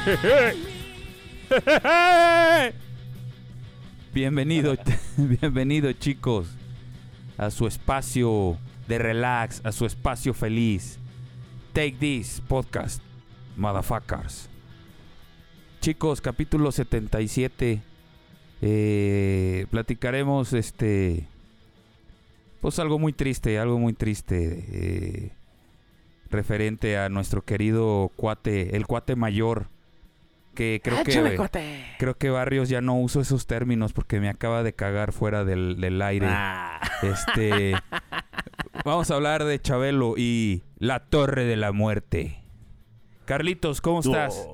Bienvenido, bienvenido chicos a su espacio de relax, a su espacio feliz. Take this podcast, motherfuckers. Chicos, capítulo 77. Eh, platicaremos este. Pues algo muy triste, algo muy triste. eh, referente a nuestro querido cuate, el cuate mayor. Que creo que. Creo que Barrios ya no uso esos términos porque me acaba de cagar fuera del, del aire. Este. Vamos a hablar de Chabelo y la Torre de la Muerte. Carlitos, ¿cómo estás?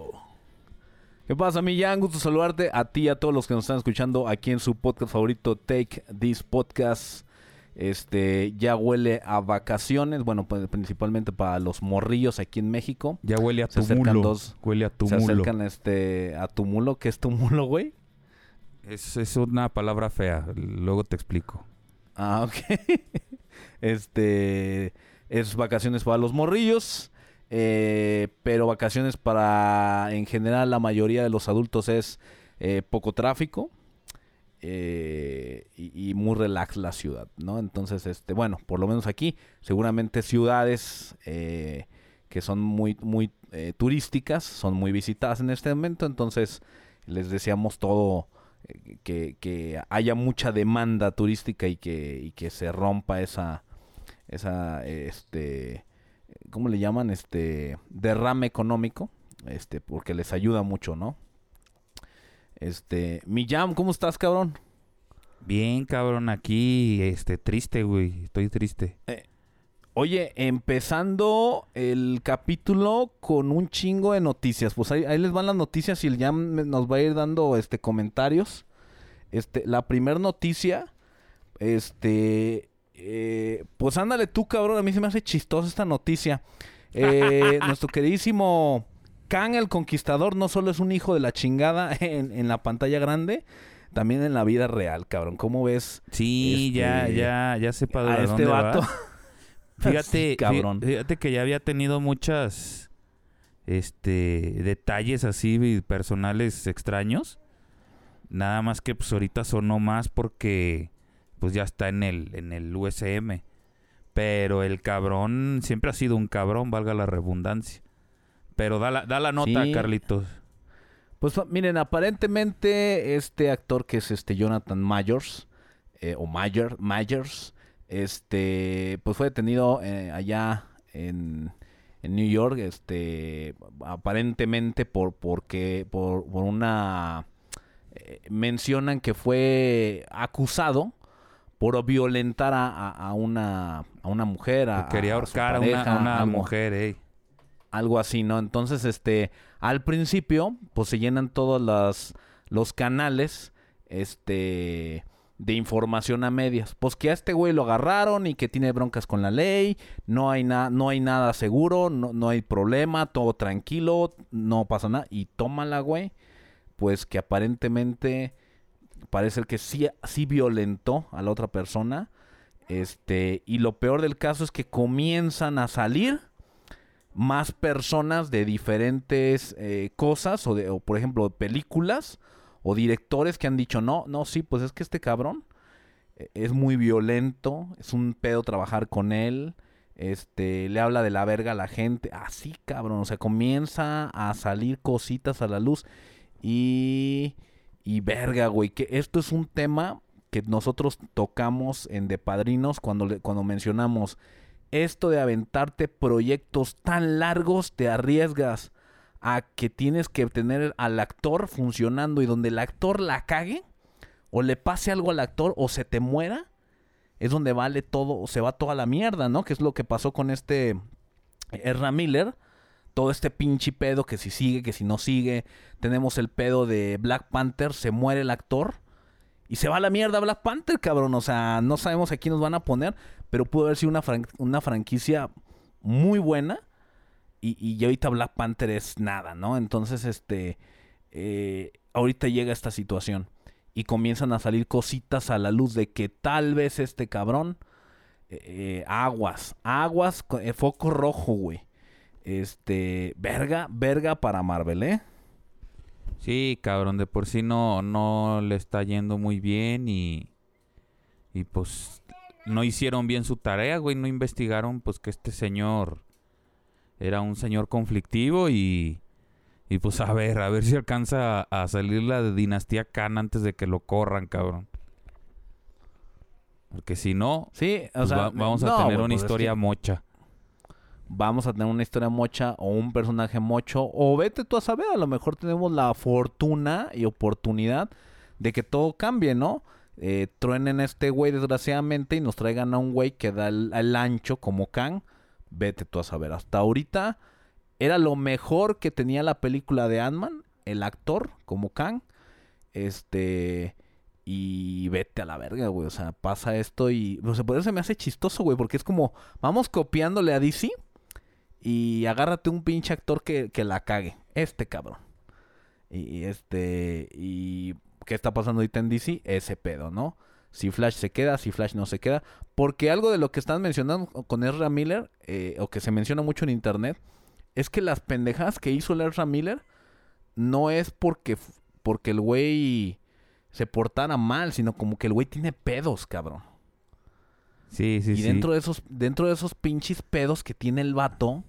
¿Qué pasa, Millán? Gusto saludarte a ti y a todos los que nos están escuchando aquí en su podcast favorito, Take This Podcast. Este, ya huele a vacaciones, bueno, pues, principalmente para los morrillos aquí en México. Ya huele a Se tumulo. dos- Huele a Se tumulo. acercan este, a tumulo. ¿Qué es tumulo, güey? Es, es una palabra fea. Luego te explico. Ah, ok. este es vacaciones para los morrillos. eh, pero vacaciones para, en general, la mayoría de los adultos es eh, poco tráfico. Eh, y, muy relax la ciudad, ¿no? Entonces, este, bueno, por lo menos aquí, seguramente ciudades eh, que son muy, muy eh, turísticas, son muy visitadas en este momento, entonces les deseamos todo, eh, que, que haya mucha demanda turística y que, y que se rompa esa, esa, este, ¿cómo le llaman? Este, derrame económico, este, porque les ayuda mucho, ¿no? Este, Millam, ¿cómo estás, cabrón? Bien, cabrón, aquí, este, triste, güey. Estoy triste. Oye, empezando el capítulo con un chingo de noticias. Pues ahí, ahí les van las noticias y el Jam nos va a ir dando este comentarios. Este, la primera noticia, este, eh, pues ándale tú, cabrón. A mí se me hace chistosa esta noticia. Eh, nuestro queridísimo Kang el Conquistador no solo es un hijo de la chingada en, en la pantalla grande, también en la vida real, cabrón. ¿Cómo ves Sí, ya, Este, ya, ya sé para a este vato? va. Fíjate, Sí, cabrón. fí- fíjate que ya había tenido muchas este detalles así personales extraños. Nada más que pues ahorita sonó más porque pues ya está en el en el USM. Pero el cabrón siempre ha sido un cabrón, valga la redundancia. Pero da la, da la nota, Sí. Carlitos. Pues miren, aparentemente este actor que es este Jonathan Myers, eh, o Mayer, Myers, este, pues fue detenido eh, allá en, en New York, este, aparentemente por, porque, por, por una, eh, mencionan que fue acusado por violentar a, a- a una, a una mujer, a, Quería ahorcar a una, una mujer, ey. Algo así, ¿no? Entonces, este, al principio, pues se llenan todos las, los canales, este, de información a medias. Pues que a este güey lo agarraron y que tiene broncas con la ley, no hay, nada no hay nada seguro, no, no hay problema, todo tranquilo, no pasa nada. Y tómala, güey, pues que aparentemente parece que sí, sí violentó a la otra persona. Este, y lo peor del caso es que comienzan a salir más personas de diferentes eh, cosas o, de, o, por ejemplo, películas o directores que han dicho, no, no, sí, pues es que este cabrón eh, es muy violento, es un pedo trabajar con él, este, le habla de la verga a la gente, así cabrón, o sea, comienza a salir cositas a la luz y, y verga, güey, que esto es un tema que nosotros tocamos en De Padrinos cuando, le, cuando mencionamos esto de aventarte proyectos tan largos, te arriesgas a que tienes que tener al actor funcionando y donde el actor la cague o le pase algo al actor o se te muera, es donde vale todo, se va toda la mierda, ¿no? Que es lo que pasó con este Erra Miller. Todo este pinche pedo que si sigue, que si no sigue. Tenemos el pedo de Black Panther, se muere el actor. Y se va la mierda Black Panther, cabrón. O sea, no sabemos a quién nos van a poner. Pero pudo haber sido una, una franquicia muy buena. Y, y ahorita Black Panther es nada, ¿no? Entonces, este. Eh, ahorita llega esta situación. Y comienzan a salir cositas a la luz de que tal vez este cabrón. Eh, aguas, aguas, eh, foco rojo, güey. Este, verga, verga para Marvel, ¿eh? Sí, cabrón, de por sí no, no le está yendo muy bien y, y pues no hicieron bien su tarea, güey, no investigaron pues que este señor era un señor conflictivo y, y pues a ver, a ver si alcanza a, salir la de Dinastía Khan antes de que lo corran, cabrón. Porque si no, sí, o pues sea, va, vamos a no, tener una pues es historia que mocha. Vamos a tener una historia mocha o un personaje mocho. O vete tú a saber, a lo mejor tenemos la fortuna y oportunidad de que todo cambie, ¿no? Eh, truenen a este güey desgraciadamente y nos traigan a un güey que da el, ancho como Kang. Vete tú a saber. Hasta ahorita era lo mejor que tenía la película de Ant-Man, el actor como Kang. Este. Y vete a la verga, güey. O sea, pasa esto y. Pues, por eso se me hace chistoso, güey. Porque es como. Vamos copiándole a DC. Y agárrate un pinche actor que, que la cague. Este cabrón. Y, y este. Y. ¿Qué está pasando ahorita en DC? Ese pedo, ¿no? Si Flash se queda, si Flash no se queda. Porque algo de lo que están mencionando con Ezra Miller, eh, o que se menciona mucho en internet, es que las pendejadas que hizo el Ezra Miller no es porque, porque el güey se portara mal, sino como que el güey tiene pedos, cabrón. Sí, sí, y sí. dentro de esos, dentro de esos pinches pedos que tiene el vato,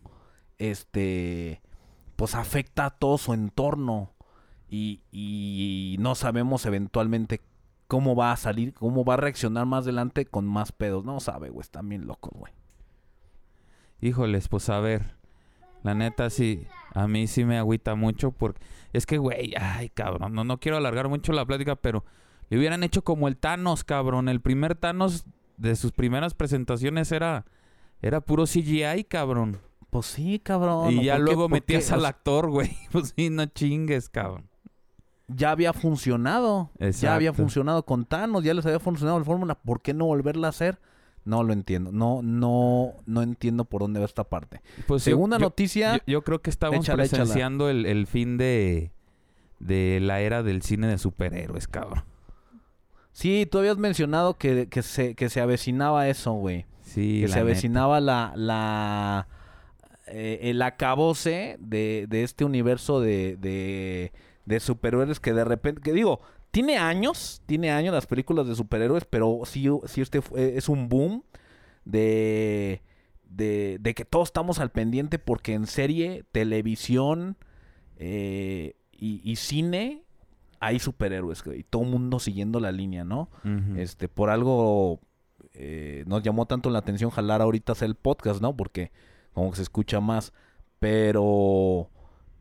este, pues afecta a todo su entorno. Y, y no sabemos eventualmente cómo va a salir, cómo va a reaccionar más adelante con más pedos. No sabe, güey, están bien locos, güey. Híjoles, pues a ver. La neta sí, a mí sí me agüita mucho porque es que, güey, ay, cabrón, no, no quiero alargar mucho la plática, pero le hubieran hecho como el Thanos, cabrón. El primer Thanos de sus primeras presentaciones era, era puro CGI, cabrón. Pues sí, cabrón. y ya ¿por qué- luego metías al actor, güey. Pues sí, no chingues, cabrón. Ya había funcionado. Ya había Exacto. funcionado con Thanos, ya les había funcionado la fórmula. ¿Por qué no volverla a hacer? No lo entiendo. No, no, no entiendo por dónde va esta parte. Pues Segunda yo- noticia. Yo, yo creo que estamos Échala, échala. presenciando el, el fin de, de la era del cine de superhéroes, cabrón. Sí, tú habías mencionado que, que, se, que se avecinaba eso, güey. Sí, que la se neta. avecinaba la, la eh, el acabose de, de este universo de, de, de superhéroes que de repente, que digo, tiene años, tiene años las películas de superhéroes, pero sí, sí este fue- es un boom de, de, de que todos estamos al pendiente porque en serie, televisión eh, y, y cine hay superhéroes y todo el mundo siguiendo la línea, ¿no? Este, por algo eh, nos llamó tanto la atención jalar ahorita hacer el podcast, ¿no? Porque como que se escucha más. Pero,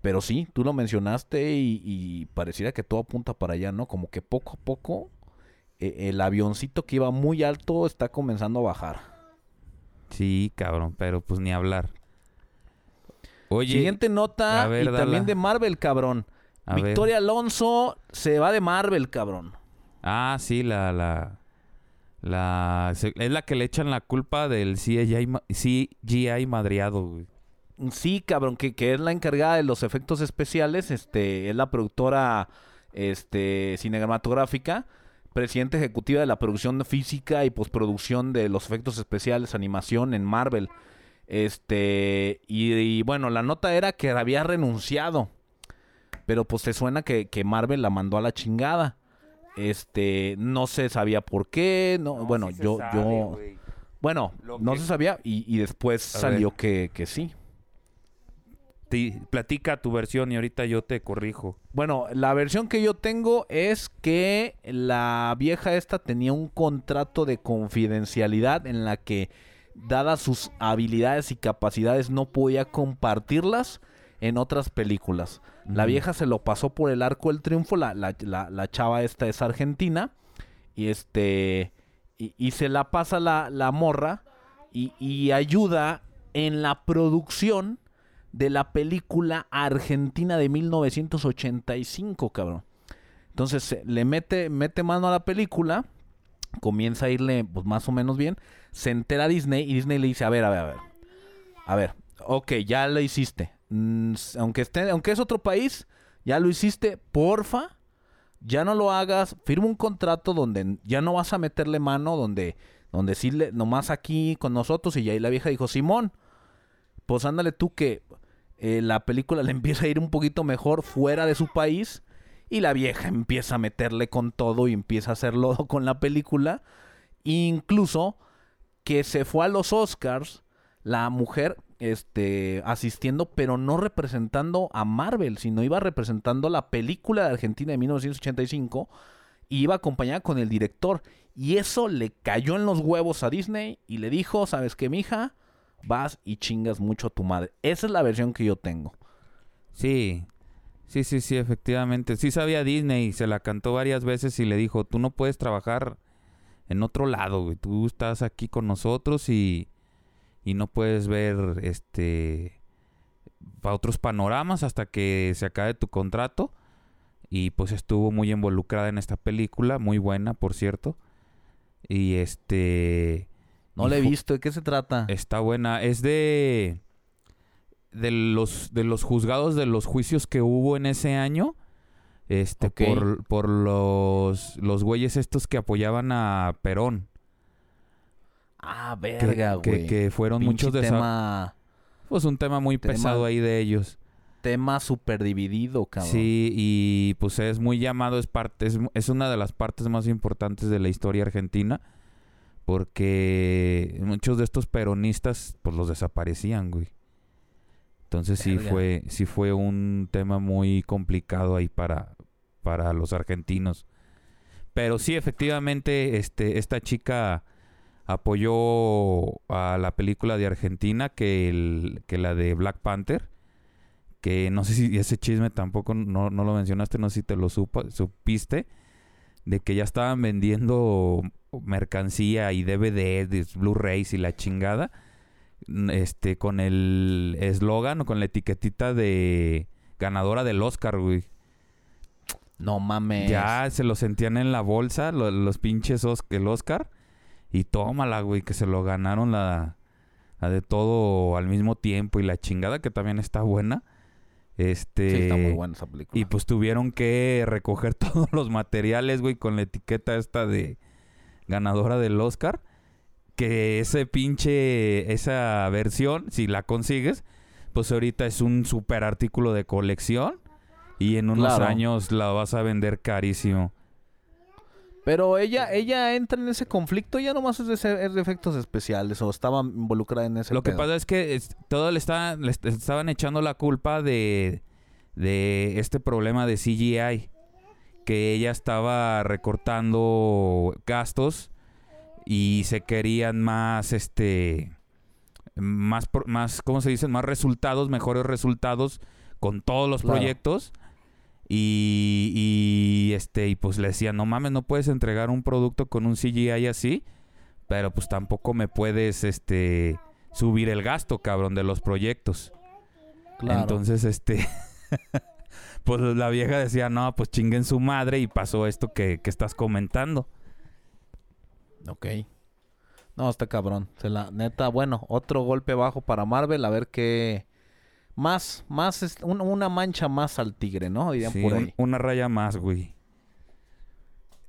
pero sí, tú lo mencionaste y, y pareciera que todo apunta para allá, ¿no? Como que poco a poco eh, el avioncito que iba muy alto está comenzando a bajar. Sí, cabrón, pero pues ni hablar. Oye, Siguiente nota ver, y dala. también de Marvel, cabrón. a ver. Victoria Alonso se va de Marvel, cabrón. Ah, sí, la, la, la, es la que le echan la culpa del CGI, CGI madreado, güey. Sí, cabrón, que, que es la encargada de los efectos especiales, este, es la productora este, cinematográfica, presidenta ejecutiva de la producción física y postproducción de los efectos especiales, animación en Marvel. Este, y, y bueno, la nota era que había renunciado. Pero pues te suena que, que Marvel la mandó a la chingada. Este, no se sabía por qué. No, bueno, sí yo, sabe, yo. Bueno, Lo no que- se sabía y, y después A salió que, que sí. Ti- platica tu versión y ahorita yo te corrijo. Bueno, la versión que yo tengo es que la vieja esta tenía un contrato de confidencialidad en la que, dadas sus habilidades y capacidades, no podía compartirlas en otras películas. La vieja se lo pasó por el arco del triunfo, la, la, la- la chava esta es argentina, y este, y, y se la pasa la, la morra y, y ayuda en la producción de la película argentina de 1985, cabrón. Entonces se- le mete, mete mano a la película, comienza a irle pues, más o menos bien, se entera Disney y Disney le dice, a ver, a ver, a ver, a ver, ok, ya lo hiciste, aunque, esté, aunque es otro país, ya lo hiciste, porfa, ya no lo hagas, firma un contrato donde ya no vas a meterle mano, donde, donde sí, nomás aquí con nosotros y y la vieja dijo, Simón, pues ándale tú que eh, la película le empieza a ir un poquito mejor fuera de su país y la vieja empieza a meterle con todo y empieza a hacerlo con la película. Incluso que se fue a los Oscars la mujer este asistiendo pero no representando a Marvel, sino iba representando la película de Argentina de 1985 y iba acompañada con el director y eso le cayó en los huevos a Disney y le dijo, "¿Sabes qué, mija? Vas y chingas mucho a tu madre." Esa es la versión que yo tengo. Sí, sí, sí, sí, efectivamente. Sí sabía Disney, se la cantó varias veces y le dijo, tú no puedes trabajar en otro lado. Tú estás aquí con nosotros y, y no puedes ver este otros panoramas hasta que se acabe tu contrato. Y pues estuvo muy involucrada en esta película, muy buena, por cierto. Y este... No la he visto, ¿de qué se trata? Está buena. Es de. De los, de los juzgados de los juicios que hubo en ese año. Este, por, por los, los güeyes estos que apoyaban a Perón. Ah, verga, que, güey. que fueron Pinche muchos de tema Pues un tema muy tema- pesado ahí de ellos. tema súper dividido, cabrón. Sí, y pues es muy llamado, es parte, es, es una de las partes más importantes de la historia argentina. Porque muchos de estos peronistas, pues los desaparecían, güey. Entonces sí fue, sí fue un tema muy complicado ahí para, para los argentinos. Pero sí, efectivamente, este, esta chica apoyó a la película de Argentina que, el, que la de Black Panther. Que no sé si ese chisme tampoco no, no lo mencionaste, no sé si te lo supo, supiste. De que ya estaban vendiendo mercancía y DVD, de Blu-rays y la chingada. Este, con el eslogan o con la etiquetita de ganadora del Oscar, güey. No mames. Ya se lo sentían en la bolsa, lo- los pinches Os- el Oscar. Y tómala, güey, que se lo ganaron la, la de todo al mismo tiempo. Y la chingada, que también está buena. Este. Sí, está muy buena esa película. Y pues tuvieron que recoger todos los materiales, güey, con la etiqueta esta de ganadora del Oscar. Que ese pinche, esa versión, si la consigues, pues ahorita es un super artículo de colección. Y en unos Claro. años la vas a vender carísimo. Pero ella, ella entra en ese conflicto, ya nomás es de, es de efectos especiales o estaba involucrada en ese Lo que pasa es que es- todo le, está, le est- estaban echando la culpa de, de este problema de CGI. Que ella estaba recortando gastos y se querían más, este, más, más, ¿cómo se dice? Más resultados, mejores resultados con todos los Claro. proyectos. Y, y, este, y pues le decían, no mames, no puedes entregar un producto con un CGI así, pero pues tampoco me puedes, este, subir el gasto, cabrón, de los proyectos. Claro. Entonces, este, pues la vieja decía, no, pues chinguen su madre y pasó esto que, que estás comentando. Ok. No, está cabrón. Se la, neta, bueno, otro golpe bajo para Marvel, a ver qué... Más, más, es- un- una mancha más al tigre, ¿no? Dirían Sí, por un- ahí. una raya más, güey.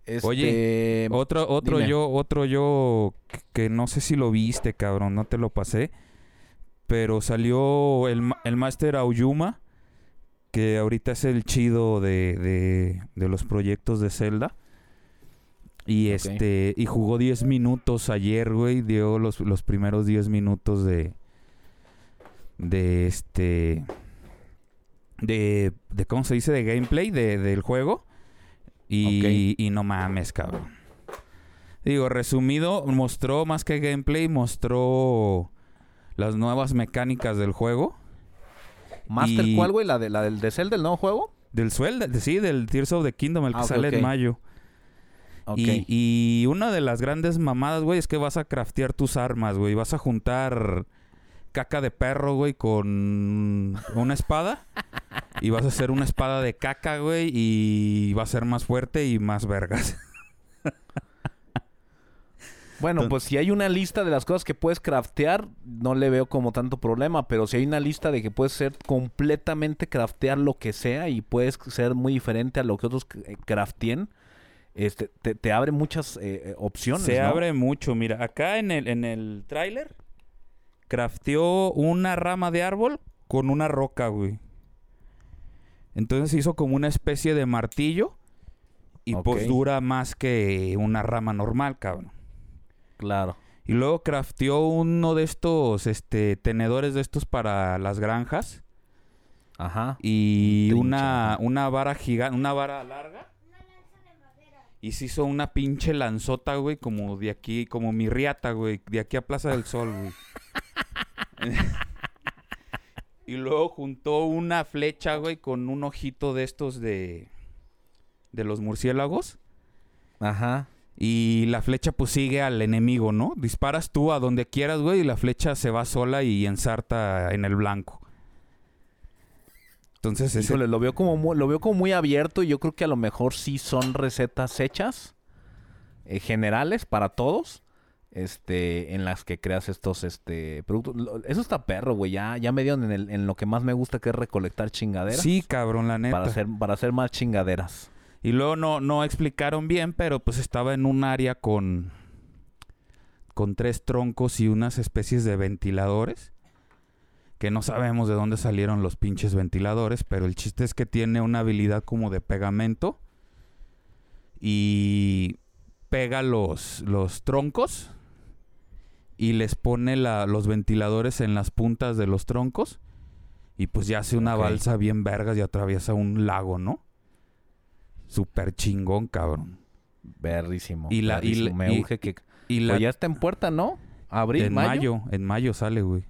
Este, Oye, Otro, otro dime. yo, otro yo que, que no sé si lo viste, cabrón, no te lo pasé. Pero salió el, el Master Aoyuma, que ahorita es el chido de, de, de los proyectos de Zelda. Y este y jugó 10 minutos ayer, güey. Dio los, los primeros 10 minutos de. De este. De, de. ¿Cómo se dice? De gameplay de- del juego. Y, y no mames, cabrón. Digo, resumido, mostró más que gameplay, mostró las nuevas mecánicas del juego. ¿Master Y- cuál, güey? ¿La, de, ¿La del de Zelda, del nuevo juego? Del de- sí, del Tears of the Kingdom, el que Ah, ok, sale en mayo. Ok. Y, y una de las grandes mamadas, güey, es que vas a craftear tus armas, güey. Vas a juntar caca de perro, güey, con una espada. y vas a hacer una espada de caca, güey, y va a ser más fuerte y más vergas. Bueno, Entonces- pues si hay una lista de las cosas que puedes craftear, no le veo como tanto problema. Pero si hay una lista de que puedes ser completamente craftear lo que sea y puedes ser muy diferente a lo que otros eh, crafteen, este, te, te abre muchas eh, eh, opciones. Se ¿no? abre mucho. Mira, acá en el, en el tráiler, crafteó una rama de árbol con una roca, güey. Entonces hizo como una especie de martillo. Y pues Ok. dura más que una rama normal, cabrón. Claro. Y luego crafteó uno de estos, este, tenedores de estos para las granjas. Ajá. Y una, una vara gigante, una vara larga. Y se hizo una pinche lanzota, güey, como de aquí, como mi riata, güey, de aquí a Plaza del Sol, güey. y luego juntó una flecha, güey, con un ojito de estos de de los murciélagos. Ajá. Y la flecha pues sigue al enemigo, ¿no? Disparas tú a donde quieras, güey, y la flecha se va sola y ensarta en el blanco. Entonces ese... Híjole, lo veo como muy, lo veo como muy abierto y yo creo que a lo mejor sí son recetas hechas eh, generales para todos. Este, en las que creas estos este productos. Eso está perro, güey. Ya, ya me dieron en, el- en lo que más me gusta que es recolectar chingaderas. Sí, cabrón, la neta. para hacer, para hacer más chingaderas. Y luego no, no explicaron bien, pero pues estaba en un área con, con tres troncos y unas especies de ventiladores. Que no sabemos de dónde salieron los pinches ventiladores, pero el chiste es que tiene una habilidad como de pegamento. Y pega los, los troncos y les pone la- los ventiladores en las puntas de los troncos. Y pues ya hace una balsa bien vergas y atraviesa un lago, ¿no? Súper chingón, cabrón. Berrísimo. Y la- y me y- urge que. Y la, Pues ya está en puerta, ¿no? Abril, en mayo. mayo, en mayo sale, güey.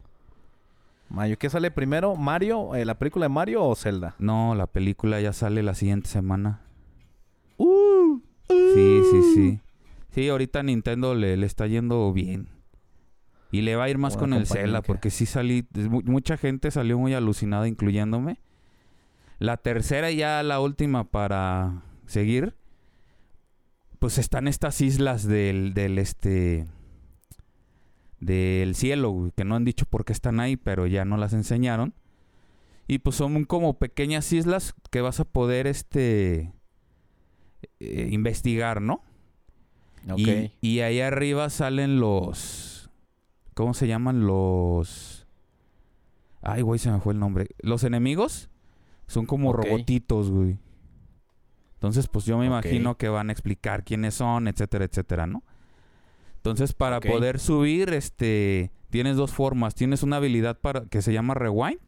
Mayo. ¿Qué sale primero? ¿Mario? eh, ¿La película de Mario o Zelda? No, la película ya sale la siguiente semana. Uh, Sí, sí, sí. Sí, ahorita Nintendo le, le está yendo bien. Y le va a ir más con el que- porque sí salí, mu- mucha gente salió muy alucinada, incluyéndome. La tercera y ya la última para seguir, pues están estas islas del, del este, del cielo, güey, que no han dicho por qué están ahí, pero ya no las enseñaron. Y pues son como pequeñas islas que vas a poder, este, eh, investigar, ¿no? ok. Y, y ahí arriba salen los. ¿Cómo se llaman? Los. Ay, güey, se me fue el nombre. Los enemigos son como robotitos, güey. Entonces, pues yo me imagino que van a explicar quiénes son, etcétera, etcétera, ¿no? Entonces, para poder subir, este. Tienes dos formas. Tienes una habilidad para que se llama Rewind.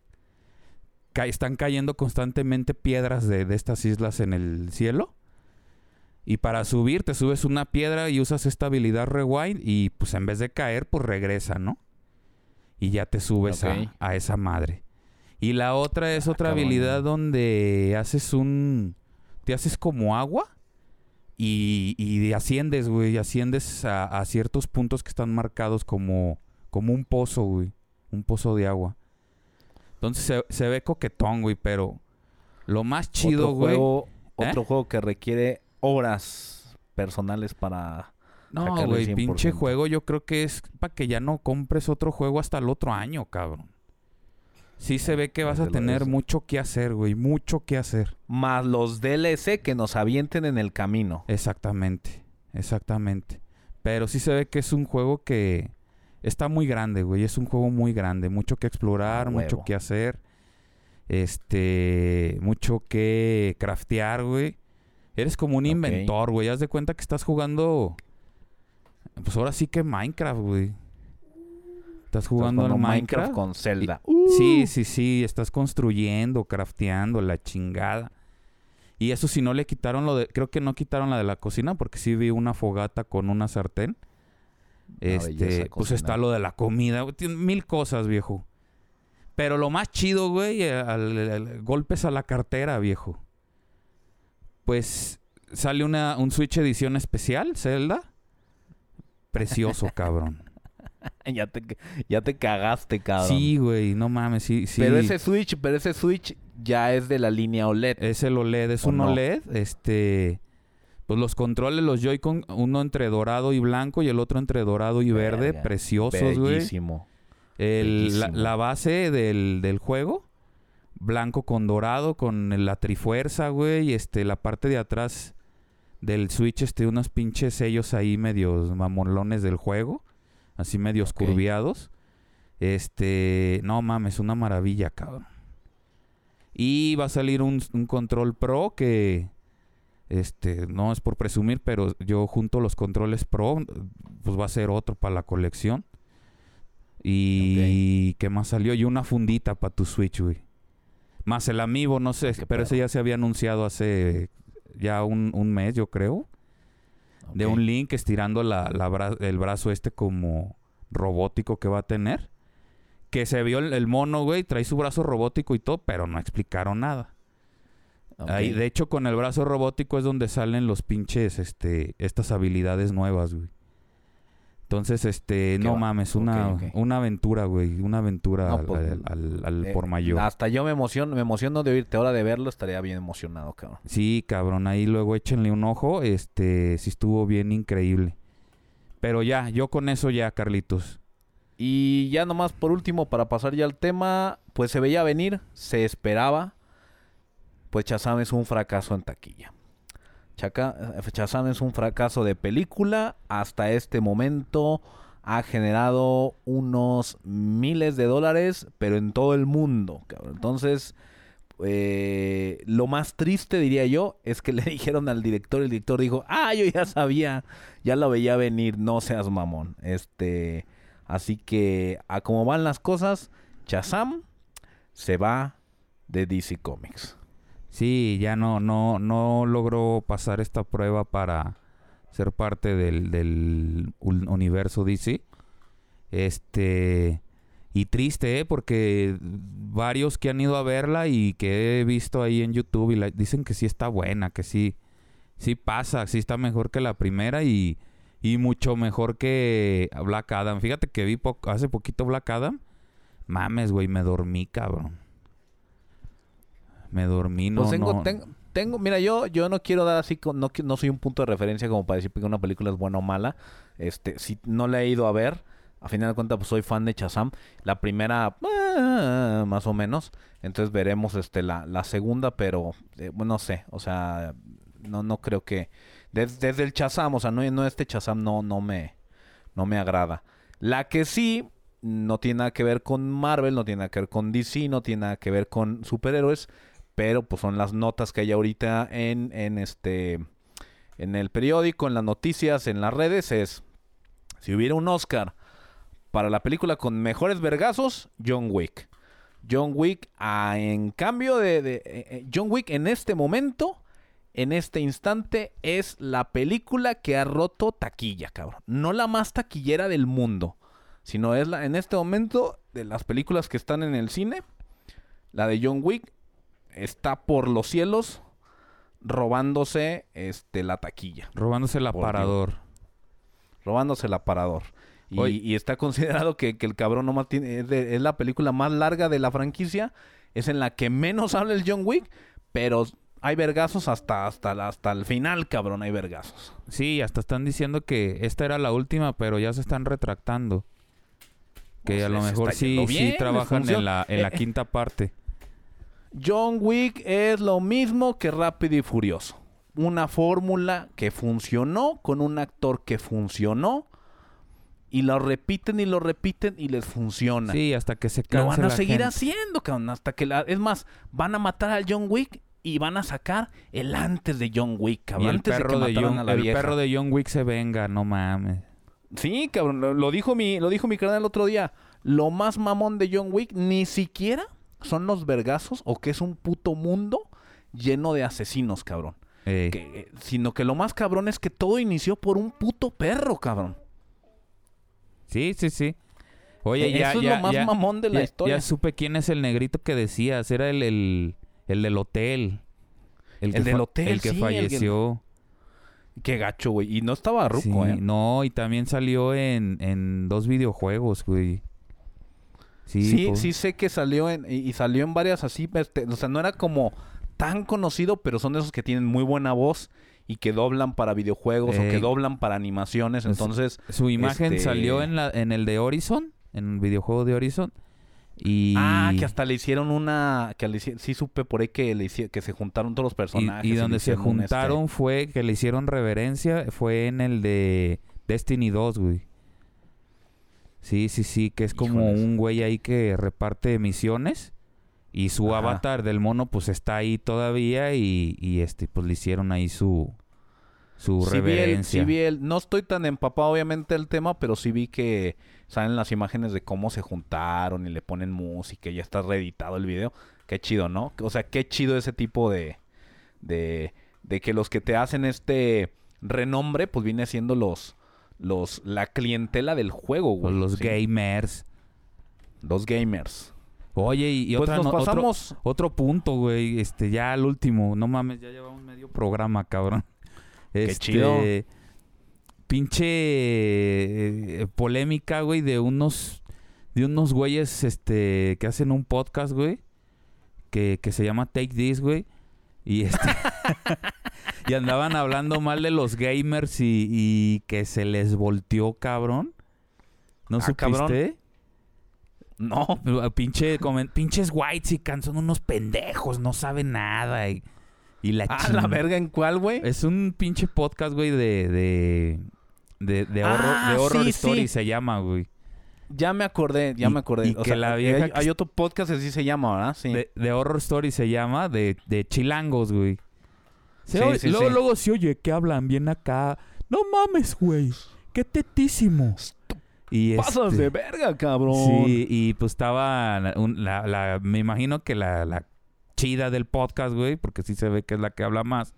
Ca- están cayendo constantemente piedras de, de estas islas en el cielo. Y para subir, te subes una piedra y usas esta habilidad rewind y pues en vez de caer, pues regresa, ¿no? Y ya te subes a- a, esa madre. Y la otra es Ah, otra habilidad donde haces un... Te haces como agua y, y asciendes, güey. Asciendes a, a ciertos puntos que están marcados como, como un pozo, güey. Un pozo de agua. Entonces se, se ve coquetón, güey, pero lo más chido, otro güey... juego, ¿Eh? otro juego que requiere horas personales para No, güey, pinche 100%. juego yo creo que es para que ya no compres otro juego hasta el otro año, cabrón. Sí se ve que vas a tener mucho que hacer, güey, mucho que hacer. más los DLC que nos avienten en el camino. Exactamente, exactamente. Pero sí se ve que es un juego que Está muy grande, güey. Es un juego muy grande. Mucho que explorar, mucho que hacer. Este. Mucho que craftear, güey. Eres como un inventor, güey. Haz de cuenta que estás jugando. Pues ahora sí que Minecraft, güey. Estás jugando al Minecraft. con Zelda. Sí, sí, sí. Estás construyendo, crafteando, la chingada. Y eso si no le quitaron lo de... Creo que no quitaron la de la cocina porque sí vi una fogata con una sartén. Este, pues está lo de la comida. mil cosas, viejo. Pero lo más chido, güey, eh, al- al- golpes a la cartera, viejo. Pues sale una, un Switch edición especial, Zelda. Precioso, cabrón. ya, te, ya te cagaste, cabrón. Sí, güey, no mames, sí, sí. Pero ese Switch, pero ese Switch ya es de la línea OLED. Es el OLED, es ¿O un no? OLED. Este. Pues los controles, los Joy-Con, uno entre dorado y blanco y el otro entre dorado y verde. Verga, Preciosos, güey. Bellísimo. El- La, la base del, del juego, blanco con dorado, con la trifuerza, güey. y Este, la parte de atrás del Switch, este, unos pinches sellos ahí medios mamolones del juego. Así medios Ok. curviados. Este, no mames, una maravilla, cabrón. Y va a salir un, un control pro que, este, no es por presumir, pero yo junto los controles pro, pues va a ser otro para la colección. Y ¿qué más salió? Y una fundita para tu Switch, güey. Más el Amiibo, no sé, pero ese ya se había anunciado hace ya un, un mes, yo creo. De un Link estirando la, la bra- el brazo este como robótico que va a tener. Que se vio el, el mono, güey, trae su brazo robótico y todo, pero no explicaron nada. Ahí, de hecho, con el brazo robótico es donde salen los pinches, este, estas habilidades nuevas, güey. Entonces, este, ¿Qué no va? mames, una, una aventura, güey, una aventura No, al, pues, al- al- al Eh, por mayor. Hasta yo me emociono, me emociono de oírte. Ahora de verlo estaría bien emocionado, cabrón. Sí, cabrón, ahí luego échenle un ojo, este, sí estuvo bien increíble. Pero ya, yo con eso ya, Carlitos. Y ya nomás por último, para pasar ya al tema, pues se veía venir, se esperaba. Pues Shazam es un fracaso en taquilla. Shazam es un fracaso de película. Hasta este momento ha generado unos miles de dólares, pero en todo el mundo. cabrón. Entonces, eh, lo más triste, diría yo, es que le dijeron al director, el director dijo, ah, yo ya sabía, ya lo veía venir, no seas mamón. Este, así que, a como van las cosas, Shazam se va de DC Comics. Sí, ya no, no, no logró pasar esta prueba para ser parte del, del un- universo DC. Este, y triste, ¿eh? Porque varios que han ido a verla y que he visto ahí en YouTube y dicen que sí está buena, que sí, sí pasa, sí está mejor que la primera y, y mucho mejor que Black Adam. Fíjate que vi po- hace poquito Black Adam. Mames, güey, me dormí, cabrón. Me dormí, no, pues tengo, no. tengo, tengo- mira, yo, yo no quiero dar así, no, no soy un punto de referencia como para decir que una película es buena o mala. Este, si no la he ido a ver, a final de cuentas, pues soy fan de Shazam. La primera, ah, más o menos. Entonces veremos este la, la segunda, pero eh, bueno, no sé, o sea, no, no creo que. des- desde el Shazam, o sea, no, no este Shazam no, no me, no me agrada. La que sí no tiene nada que ver con Marvel, no tiene nada que ver con DC, no tiene nada que ver con superhéroes, pero pues son las notas que hay ahorita en, en este en el periódico, en las noticias, en las redes es si hubiera un Oscar para la película con mejores vergazos, John Wick. John Wick, ah, en cambio de, de- eh, eh, John Wick en este momento, en este instante, es la película que ha roto taquilla, cabrón. No la más taquillera del mundo, sino es la, en este momento, de las películas que están en el cine, la de John Wick está por los cielos robándose este la taquilla, Robándose el aparador. robándose el aparador. Y, está considerado que, que el cabrón nomás tiene, es, de- es la película más larga de la franquicia, es en la que menos habla el John Wick, pero hay vergazos hasta, hasta, hasta el final, cabrón, hay vergazos. Sí, hasta están diciendo que esta era la última, pero ya se están retractando. Que Pues a lo mejor sí, sí trabajan en la, en la Eh, quinta parte. John Wick es lo mismo que Rápido y Furioso. Una fórmula que funcionó con un actor que funcionó. Y lo repiten y lo repiten y les funciona. Sí, hasta que se lo canse van a la seguir gente. haciendo, cabrón. Hasta que la... Es más, van a matar al John Wick y van a sacar el antes de John Wick, Y cabrón. el antes de que perro de, John, a la el vieja. perro de John Wick se venga, no mames. Sí, cabrón, lo, lo dijo mi, lo dijo mi carnal el otro día. Lo más mamón de John Wick ni siquiera son los vergazos o que es un puto mundo lleno de asesinos, cabrón. Que, eh, sino que lo más cabrón es que todo inició por un puto perro, cabrón. Sí, sí, sí. Oye, Eh, ya, Eso es ya, lo más ya- mamón de la historia. Ya supe quién es el negrito que decías. Era el, el, el del hotel. El del hotel, El que sí, el que- falleció. Qué gacho, güey. Y no estaba ruco, Sí, ¿eh? No, y también salió en, en dos videojuegos, güey. Sí, Sí, po- sí sé que salió en, y, salió en varias así, este, o sea, no era como tan conocido, pero son de esos que tienen muy buena voz y que doblan para videojuegos o que Ey. doblan para animaciones, Es- entonces... Su imagen este- salió en, la, en el de Horizon, en el videojuego de Horizon. Y, Ah, que hasta le hicieron una... que le sí supe por ahí que, le que se juntaron todos los personajes. y donde se este, juntaron fue que le hicieron reverencia, fue en el de Destiny 2, güey. Sí, sí, sí, que es como Híjoles. un güey ahí que reparte misiones. Y su Ajá. avatar del mono, pues está ahí todavía. Y, y este, pues le hicieron ahí su, su sí vi el- reverencia. sí vi el- no estoy tan empapado obviamente del tema, pero sí vi que salen las imágenes de cómo se juntaron y le ponen música y ya está reeditado el video. Qué chido, ¿no? O sea, qué chido ese tipo de, de, de que los que te hacen este renombre, pues viene siendo los, los, la clientela del juego, güey. los Sí. gamers. Los gamers. Oye, y, y Pues otra nos no- pasamos. Otro punto, güey, este, ya al último, no mames, ya llevamos medio programa, cabrón. Este, chido. Pinche eh, polémica, güey, de unos, de unos güeyes, este, que hacen un podcast, güey, que, que se llama Take This, güey, y este, y andaban hablando mal de los gamers y, y que se les volteó, cabrón. ¿No Ah, supiste? cabrón. No. Pinche, pinches whites y son unos pendejos, no saben nada. Y, y la Ah, la verga, ¿en cuál, güey? Es un pinche podcast, güey, de. de. de, de horror, Ah, de horror sí, story sí. se llama, güey. Ya me acordé, ya Y- me acordé. y O que sea, la hay- vieja hay, que- otro podcast que así se llama, ¿verdad? Sí. De, de horror story se llama, de, de chilangos, güey. Sí, oye- sí, luego, sí. luego se oye que hablan bien acá. No mames, güey. Qué tetísimo. Y Pasas este- de verga, cabrón. Sí, y pues estaba la- un- la, la- me imagino que la, la chida del podcast, güey, porque sí se ve que es la que habla más.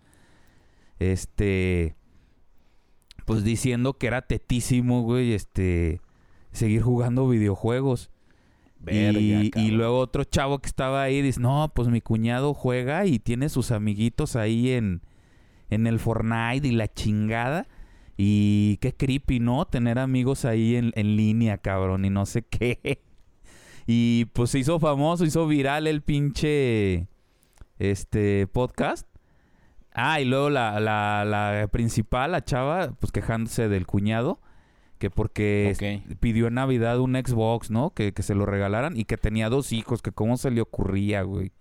Este, pues diciendo que era tetísimo, güey, este, seguir jugando videojuegos. Verga, y, luego otro chavo que estaba ahí dice, no, pues mi cuñado juega y tiene sus amiguitos ahí en, en el Fortnite y la chingada. Y qué creepy, ¿no? Tener amigos ahí en, en línea, cabrón, y no sé qué. Y pues se hizo famoso, hizo viral el pinche este podcast. Ah, y luego la, la, la principal, la chava, pues quejándose del cuñado, que porque pidió en Navidad un Xbox, ¿no? Que, que se lo regalaran y que tenía dos hijos, que cómo se le ocurría, güey.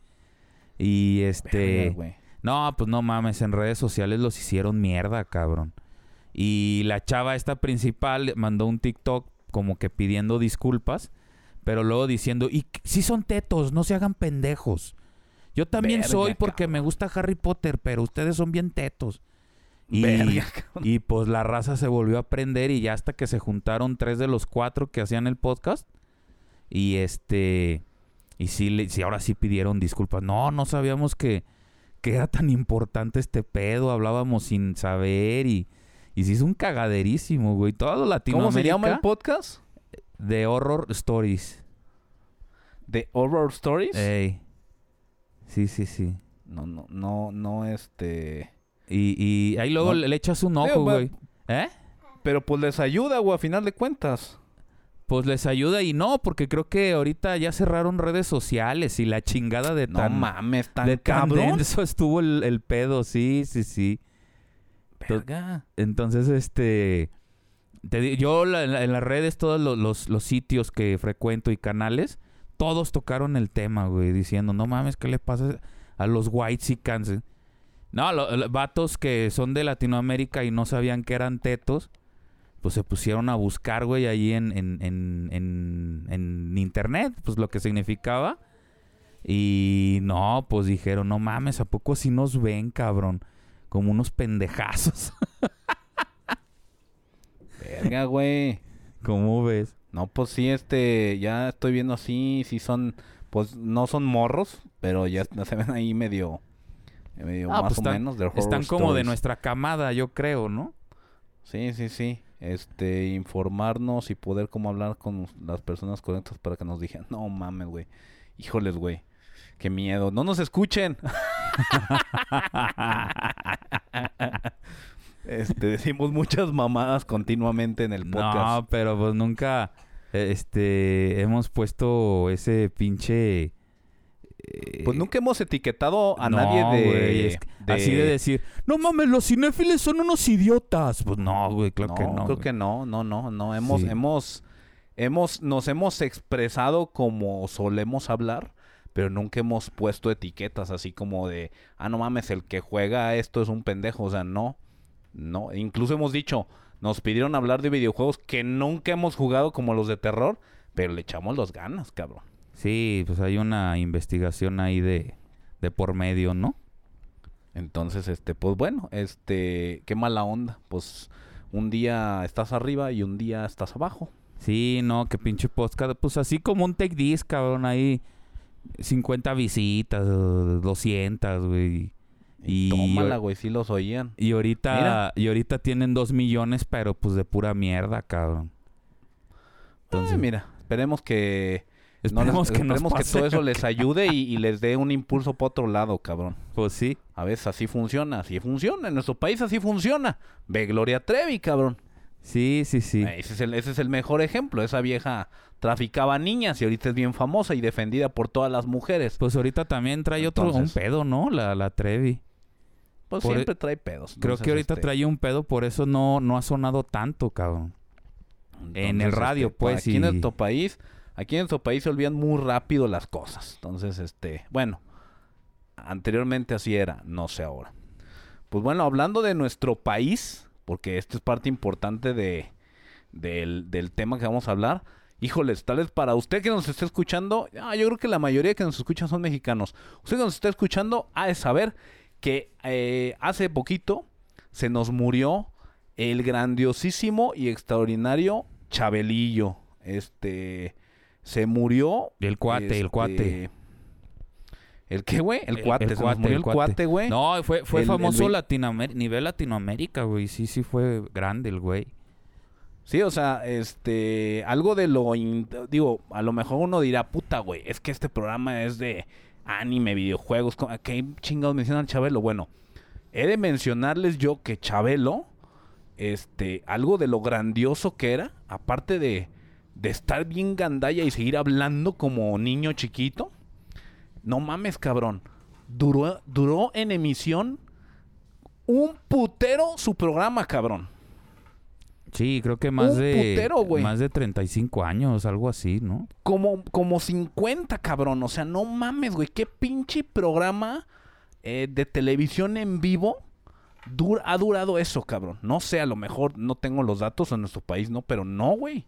Y este... Verga. No, pues no mames, en redes sociales los hicieron mierda, cabrón. Y la chava esta principal mandó un TikTok como que pidiendo disculpas, pero luego diciendo, y si son tetos, no se hagan pendejos. Yo también Verga, soy porque cabrón. me gusta Harry Potter, pero ustedes son bien tetos. Y, Verga, y pues la raza se volvió a prender y ya hasta que se juntaron tres de los cuatro que hacían el podcast. Y este... Y sí, le- sí, ahora sí pidieron disculpas. No, no sabíamos que, que era tan importante este pedo. Hablábamos sin saber y... Y sí es un cagaderísimo, güey. Todo Latinoamérica... ¿Cómo se llama el podcast? De Horror Stories. ¿De Horror Stories? Ey. Sí, sí, sí. No, no, no, no, este... Y, y ahí luego No. le, echas un ojo, güey. ¿Eh? Pero pues les ayuda, güey, a final de cuentas. Pues les ayuda y no, porque creo que ahorita ya cerraron redes sociales y la chingada de No tan... mames, tan de cabrón. denso estuvo el, el pedo, sí, sí, sí. Verga. Entonces, este... te yo la- la- en las redes, todos lo- los, los sitios que frecuento y canales, todos tocaron el tema, güey, diciendo, no mames, ¿qué le pasa a los white No, lo- lo- vatos que son de Latinoamérica y no sabían que eran tetos, pues se pusieron a buscar, güey, ahí en, en, en, en, en internet, pues lo que significaba. Y no, pues dijeron, no mames, ¿a poco si nos ven, cabrón? Como unos pendejazos. Verga, güey. ¿Cómo ves? No, pues sí, este, ya estoy viendo así, sí son, pues no son morros, pero ya se ven ahí medio, Ah, más pues o están- menos de horror Están como de nuestra camada, yo creo, ¿no? Sí, sí, sí. Este, informarnos y poder como hablar con las personas correctas para que nos digan, no mames, güey. Híjoles, güey. Qué miedo. No nos escuchen. este, decimos muchas mamadas continuamente en el podcast. No, pero pues nunca este hemos puesto ese pinche Pues nunca hemos etiquetado a no, nadie de, güey, es que- así de decir, "No mames, los cinéfiles son unos idiotas." Pues no, güey, claro no, que no. creo que no, no, no, no. Hemos, Sí. hemos, hemos, nos hemos expresado como solemos hablar, pero nunca hemos puesto etiquetas así como de, ah, no mames, el que juega esto es un pendejo. O sea, no, no. Incluso hemos dicho, nos pidieron hablar de videojuegos que nunca hemos jugado como los de terror, pero le echamos los ganas, cabrón. Sí, pues hay una investigación ahí de de por medio, ¿no? Entonces, este, pues bueno, este, qué mala onda. Pues un día estás arriba y un día estás abajo. Sí, no, que pinche podcast, pues así como un take disc, cabrón, ahí 50 visitas, o 200, güey. Y, tómala, güey, sí los oían. Y ahorita, Mira. y ahorita tienen dos millones, pero pues de pura mierda, cabrón. Entonces, mira, esperemos que no les- Esperemos que nos esperemos que todo eso les ayude y, y les dé un impulso para otro lado, cabrón. Pues sí. A veces así funciona, así funciona. En nuestro país así funciona. Ve Gloria Trevi, cabrón. Sí, sí, sí. Eh, Ese, es el, ese es el mejor ejemplo. Esa vieja traficaba niñas y ahorita es bien famosa y defendida por todas las mujeres. Pues ahorita también trae otro, un pedo, ¿no? La, la Trevi. Pues por- siempre trae pedos. Creo Entonces, que ahorita este, trae un pedo, por eso no, no ha sonado tanto, cabrón. en el radio, este, pues, Aquí en y- nuestro país, aquí en nuestro país se olvidan muy rápido las cosas. Entonces, este, bueno, anteriormente así era, no sé ahora. Pues bueno, hablando de nuestro país, porque esto es parte importante de, del, del tema que vamos a hablar. Híjoles, tal vez para usted que nos esté escuchando, ah, yo creo que la mayoría que nos escuchan son mexicanos. Usted que nos está escuchando ha de saber que eh, hace poquito se nos murió el grandiosísimo y extraordinario Chabelillo. Este se murió. El cuate, el este, cuate. ¿El qué, güey? El cuate. el se nos cuate, murió el cuate. güey. No, fue, fue El- famoso el Latinoamer- nivel Latinoamérica, güey. Sí, sí, fue grande el güey. Sí, o sea, este, algo de lo, in- digo, a lo mejor uno dirá, puta, güey, es que este programa es de anime, videojuegos, ¿cómo- ¿qué chingados mencionan Chabelo? Bueno, he de mencionarles yo que Chabelo, este, algo de lo grandioso que era, aparte de, de estar bien gandalla y seguir hablando como niño chiquito, no mames, cabrón, duró, duró en emisión un putero su programa, cabrón. Sí, creo que más Un de putero, más de 35 años, algo así, ¿no? como, como 50, cabrón. O sea, no mames, güey. Qué pinche programa eh, de televisión en vivo dur- ha durado eso, cabrón. No sé, a lo mejor no tengo los datos en nuestro país, ¿no? Pero no, güey.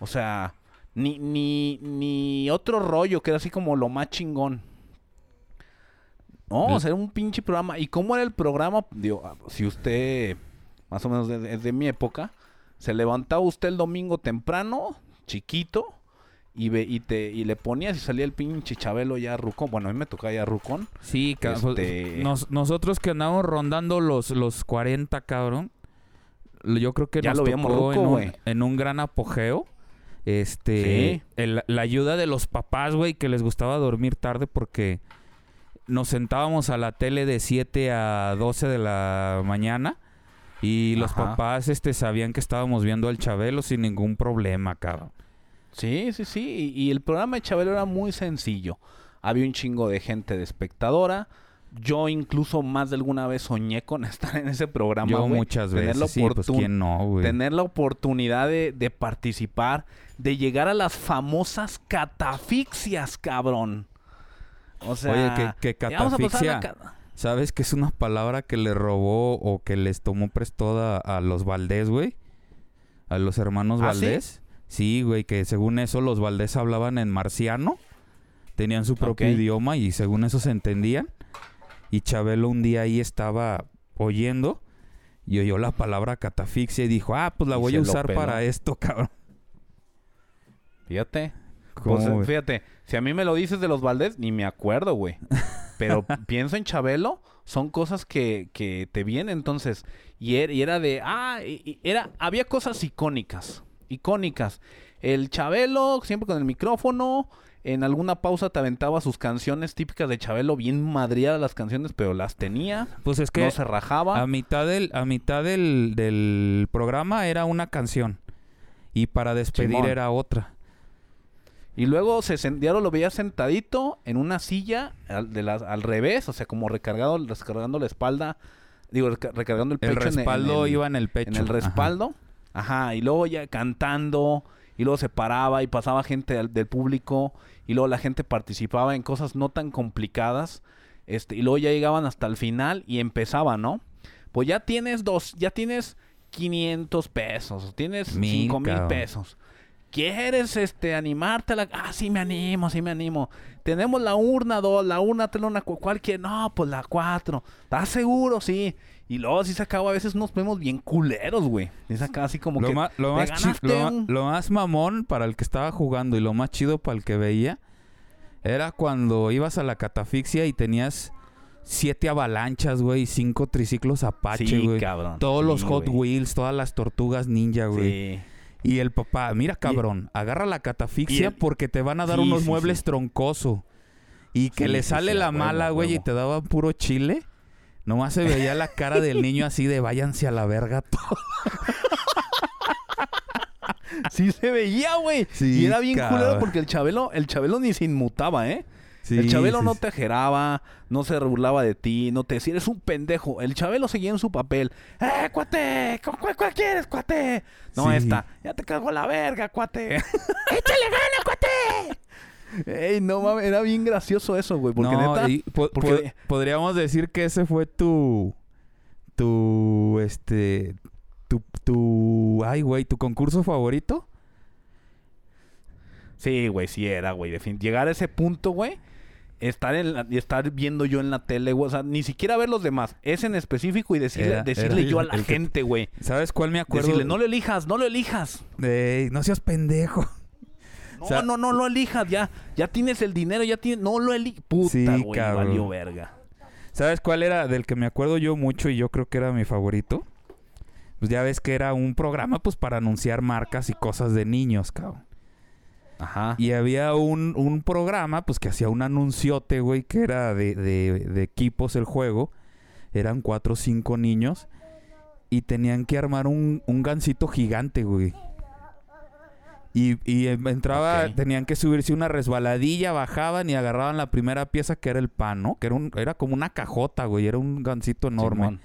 O sea, ni, ni, ni otro rollo que era así como lo más chingón. No, o sea, era un pinche programa. ¿Y cómo era el programa? Digo, ah, si usted más o menos es de mi época, se levantaba usted el domingo temprano, chiquito, y, ve, y, te, y le ponías y salía el pinche Chabelo ya rucón. Bueno, a mí me tocaba ya rucón. Sí, ca- pues, Este- nos- nosotros que andamos rondando los, los 40, cabrón. Yo creo que Ya nos lo tocó un, en un gran apogeo. Este, Sí. el- la ayuda de los papás, güey, que les gustaba dormir tarde porque nos sentábamos a la tele de 7 a 12 de la mañana y los Ajá. papás este sabían que estábamos viendo al Chabelo sin ningún problema, cabrón. Sí, sí, sí. Y, y el programa de Chabelo era muy sencillo. Había un chingo de gente de espectadora. Yo incluso más de alguna vez soñé con estar en ese programa. Yo muchas Tener veces, la sí, pues quién no. Tener la oportunidad de, de participar, de llegar a las famosas catafixias, cabrón. O sea, Oye, que, catafixia, ca- ¿sabes que es una palabra que le robó o que les tomó prestada a los Valdés, güey? A los hermanos ¿Ah, sí? Valdés. Sí, güey, que según eso los Valdés hablaban en marciano. Tenían su propio idioma y según eso se entendían. Y Chabelo un día ahí estaba oyendo y oyó la palabra catafixia y dijo, ah, pues la voy a usar para esto, cabrón. Fíjate. ¿Cómo, Pues, fíjate, si a mí me lo dices de los Valdés, ni me acuerdo, güey. Pero pienso en Chabelo, son cosas que, que te vienen entonces. Y era, y era de, ah, y- y era, había cosas icónicas, icónicas. El Chabelo, siempre con el micrófono, en alguna pausa te aventaba sus canciones típicas de Chabelo, bien madriadas las canciones, pero las tenía, Pues es que no se rajaba. a mitad del, a mitad del, del programa era una canción. Y para despedir Simón. era otra. Y luego se sen- ya lo veía sentadito en una silla al, de la- al revés, o sea, como recargado, recargando la espalda, digo, reca- recargando el pecho. El en- en respaldo el- iba en el pecho. En el respaldo. Ajá. y luego ya cantando, y luego se paraba y pasaba gente del, del público, y luego la gente participaba en cosas no tan complicadas, este, y luego ya llegaban hasta el final y empezaba, ¿no? Pues ya tienes dos, ya tienes 500 pesos, tienes Mil, 5 mil pesos. ¿Quieres este animarte a la... Ah, sí me animo, sí me animo. Tenemos la urna dos, la urna, tenemos una cu- ¿cuál quiere? No, pues la cuatro. ¿Estás seguro? Sí. Y luego sí se acaba, a veces nos vemos bien culeros, güey. Es acá así como Lo, que... ma- lo "Te más lo, ma- un-". lo más mamón para el que estaba jugando y lo más chido para el que veía era cuando ibas a la catafixia y tenías siete avalanchas, güey, y cinco triciclos Apache, Sí, güey. cabrón. Todos Sí, los Hot. Wheels, todas las tortugas ninja, güey. Sí. Y el papá, mira cabrón, agarra la catafixia el- porque te van a dar Sí, unos sí, muebles sí. troncoso. Y que le sale la huevo, mala, güey, y te daban puro chile. Nomás se veía la cara del niño así de váyanse a la verga todo. Sí se veía, güey. Y era bien cabrón. culero porque el Chabelo, el Chabelo ni se inmutaba, ¿eh? Sí, el Chabelo sí, no sí. te geraba, no se burlaba de ti, no te decía, eres un pendejo. El Chabelo seguía en su papel. ¡Eh, cuate! ¿Cu- ¿Cuál, cuál quieres, cuate? No, Sí. esta. Ya te cargó la verga, cuate. ¡Échale gana, cuate! Ey, no mames, era bien gracioso eso, güey. Porque no, neta. y po- porque- po- podríamos decir que ese fue tu. Tu. Este. Tu. tu ay, güey, tu concurso favorito. Sí, güey, sí era, güey. defin- Llegar a ese punto, güey. Estar, en la- estar viendo yo en la tele, güey. O sea, ni siquiera ver los demás. Ese en específico y decirle, Era- decirle era yo a la gente, güey. ¿Sabes cuál me acuerdo? Decirle, no lo elijas, no lo elijas. Ey, no seas pendejo. No, O sea- no, no lo elijas. Ya, ya tienes el dinero, ya tienes. No lo elijas. Puta, Sí, güey. cabrón. valió verga. ¿Sabes cuál era del que me acuerdo yo mucho y yo creo que era mi favorito? Pues ya ves que era un programa pues para anunciar marcas y cosas de niños, cabrón. Ajá. Y había un, un programa pues que hacía un anunciote, güey, que era de, de- de equipos el juego. Eran cuatro o cinco niños y tenían que armar un, un gancito gigante, güey. Y, y em- entraba, tenían que subirse una resbaladilla, bajaban y agarraban la primera pieza que era el pan, ¿no? Que era, un, era como una cajota, güey, era un gancito enorme. Simón.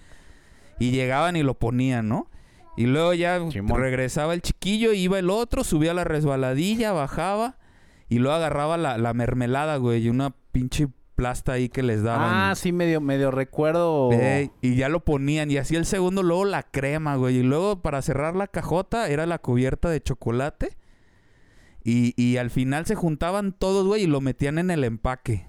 Y llegaban y lo ponían, ¿no? Y luego ya regresaba el chiquillo, iba el otro, subía la resbaladilla, bajaba y luego agarraba la, la mermelada, güey, y una pinche plasta ahí que les daban. Ah, sí, medio, medio recuerdo. Y ya lo ponían. Y así el segundo, luego la crema, güey. Y luego para cerrar la cajota era la cubierta de chocolate. Y, y al final se juntaban todos, güey, y lo metían en el empaque.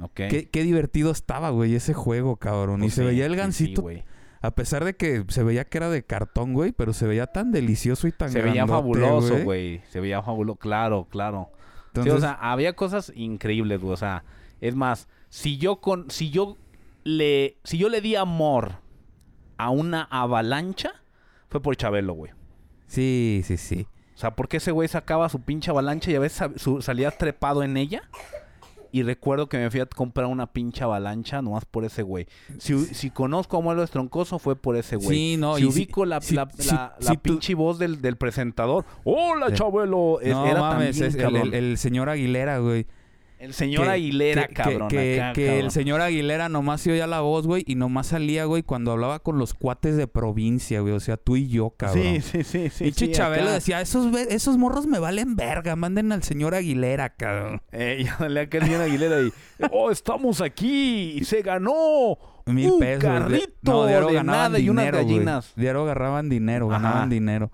Ok. Qué, qué divertido estaba, güey, ese juego, cabrón. y Pues se sí, veía el sí, sí, gancito güey. A pesar de que se veía que era de cartón, güey, pero se veía tan delicioso y tan Se veía grandote, fabuloso, güey. Se veía fabuloso, claro, claro. Sí, Entonces, o sea, había cosas increíbles, güey. O sea, es más, si yo con, si yo le, si yo le di amor a una avalancha, fue por Chabelo, güey. sí, sí, sí. O sea, porque ese güey sacaba su pinche avalancha y a veces su- salía trepado en ella. Y recuerdo que me fui a comprar una pinche avalancha nomás por ese güey. Si, si conozco a Muelo Estroncoso fue por ese güey. Sí, no, si y ubico la, si- la, si- la- la tú- pinche voz del, del presentador. ¡Hola, Eh, Chabelo! Es- no era mames, también, es el, cabrón. el- el señor Aguilera, güey. El señor que- Aguilera, que- cabrón. Que, acá, que cabrón. el señor Aguilera nomás se oía la voz, güey, y nomás salía, güey, cuando hablaba con los cuates de provincia, güey. O sea, tú y yo, cabrón. Sí, sí, sí, sí. Y sí, Chabelo acá. decía, esos, esos morros me valen verga, manden al señor Aguilera, cabrón. Eh, y dale acá el señor Aguilera y... ¡Oh, estamos aquí! ¡Se ganó! Mil un pesos. carrito no, diario de ganaban nada y unas dinero, gallinas. Diario agarraban dinero, Ajá. ganaban dinero.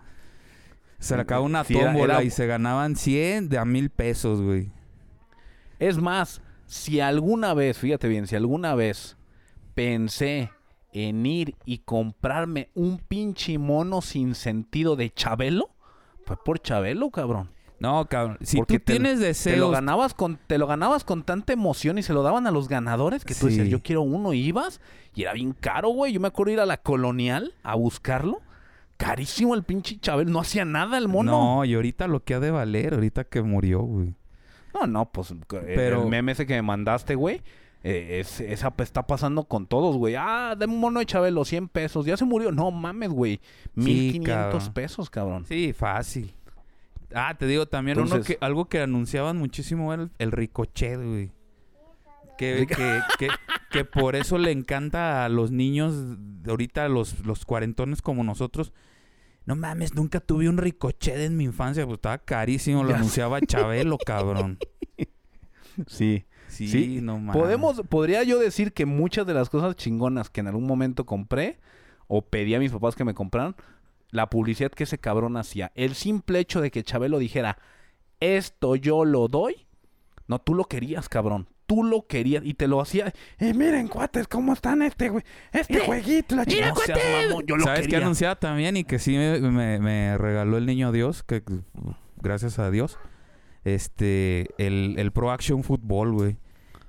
Se le acababa una Sí, era- tómbola era- y se ganaban 100 de a mil pesos, güey. Es más, si alguna vez, fíjate bien, si alguna vez pensé en ir y comprarme un pinche mono sin sentido de Chabelo, fue por Chabelo, cabrón. No, cabrón. Si Porque tú te- tienes Te lo deseos... ganabas con te lo ganabas con tanta emoción y se lo daban a los ganadores que tú decías, Sí. "Yo quiero uno" y ibas y era bien caro, güey. Yo me acuerdo ir a la Colonial a buscarlo. Carísimo el pinche Chabelo, no hacía nada el mono. No, y ahorita lo que ha de valer, ahorita que murió, güey. No, no, pues Pero- el meme ese que me mandaste, güey. eh, es- esa está pasando con todos, güey. Ah, dame un mono de Chabelo, 100 pesos. Ya se murió. No mames, güey. 1500 cabrón. pesos, cabrón. Sí, fácil. Ah, te digo, también uno que, algo que anunciaban muchísimo era el, el ricochet, güey. Que, que, que, que por eso le encanta a los niños, de ahorita los, los cuarentones como nosotros. No mames, nunca tuve un ricochet en mi infancia, pues estaba carísimo, lo Ya anunciaba Chabelo, cabrón. Sí. Sí, Sí, no mames. Podemos, podría yo decir que muchas de las cosas chingonas que en algún momento compré o pedí a mis papás que me compraran, la publicidad que ese cabrón hacía, el simple hecho de que Chabelo dijera, esto yo lo doy, no, tú lo querías, cabrón. Tú lo querías y te lo hacía. Eh, miren, cuates, cómo están este, güey. Este jueguito, la chingada. No yo lo ¿Sabes qué anunciaba también y que sí me, me- me regaló el niño Dios? Que gracias a Dios. Este, el, el Pro Action Football, güey.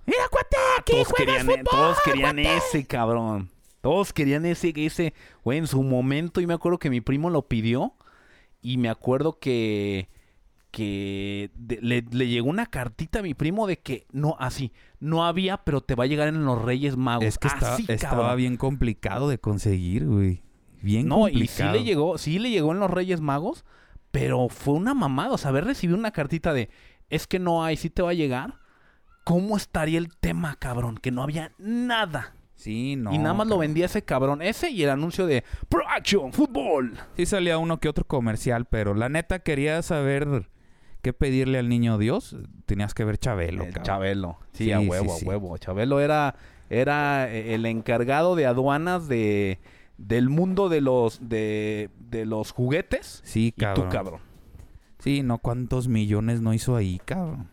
Mira, cuate, aquí todos juegas querían, e- fútbol, todos querían cuate. ese, cabrón. Todos querían ese, ese, güey, en su momento, y me acuerdo que mi primo lo pidió, y me acuerdo que, que de- le, le llegó una cartita a mi primo de que, no, así, no había, pero te va a llegar en los Reyes Magos. Es que Así, estaba bien complicado de conseguir, güey. Bien No, y sí complicado. le llegó, sí le llegó en los Reyes Magos, pero fue una mamada, o sea, haber recibido una cartita de, es que no hay, sí te va a llegar. ¿Cómo estaría el tema, cabrón? Que no había nada. Sí, no. y nada más lo vendía ese cabrón. Ese y el anuncio de Pro Action Fútbol. Sí salía uno que otro comercial, pero la neta quería saber qué pedirle al niño Dios. Tenías que ver Chabelo, El cabrón. Chabelo. Sí, Sí, a huevo, sí. a huevo. Chabelo era, era eh, el encargado de aduanas de del mundo de los de, de los juguetes. Sí, Y cabrón. tú, cabrón. Sí, no cuántos millones no hizo ahí, cabrón.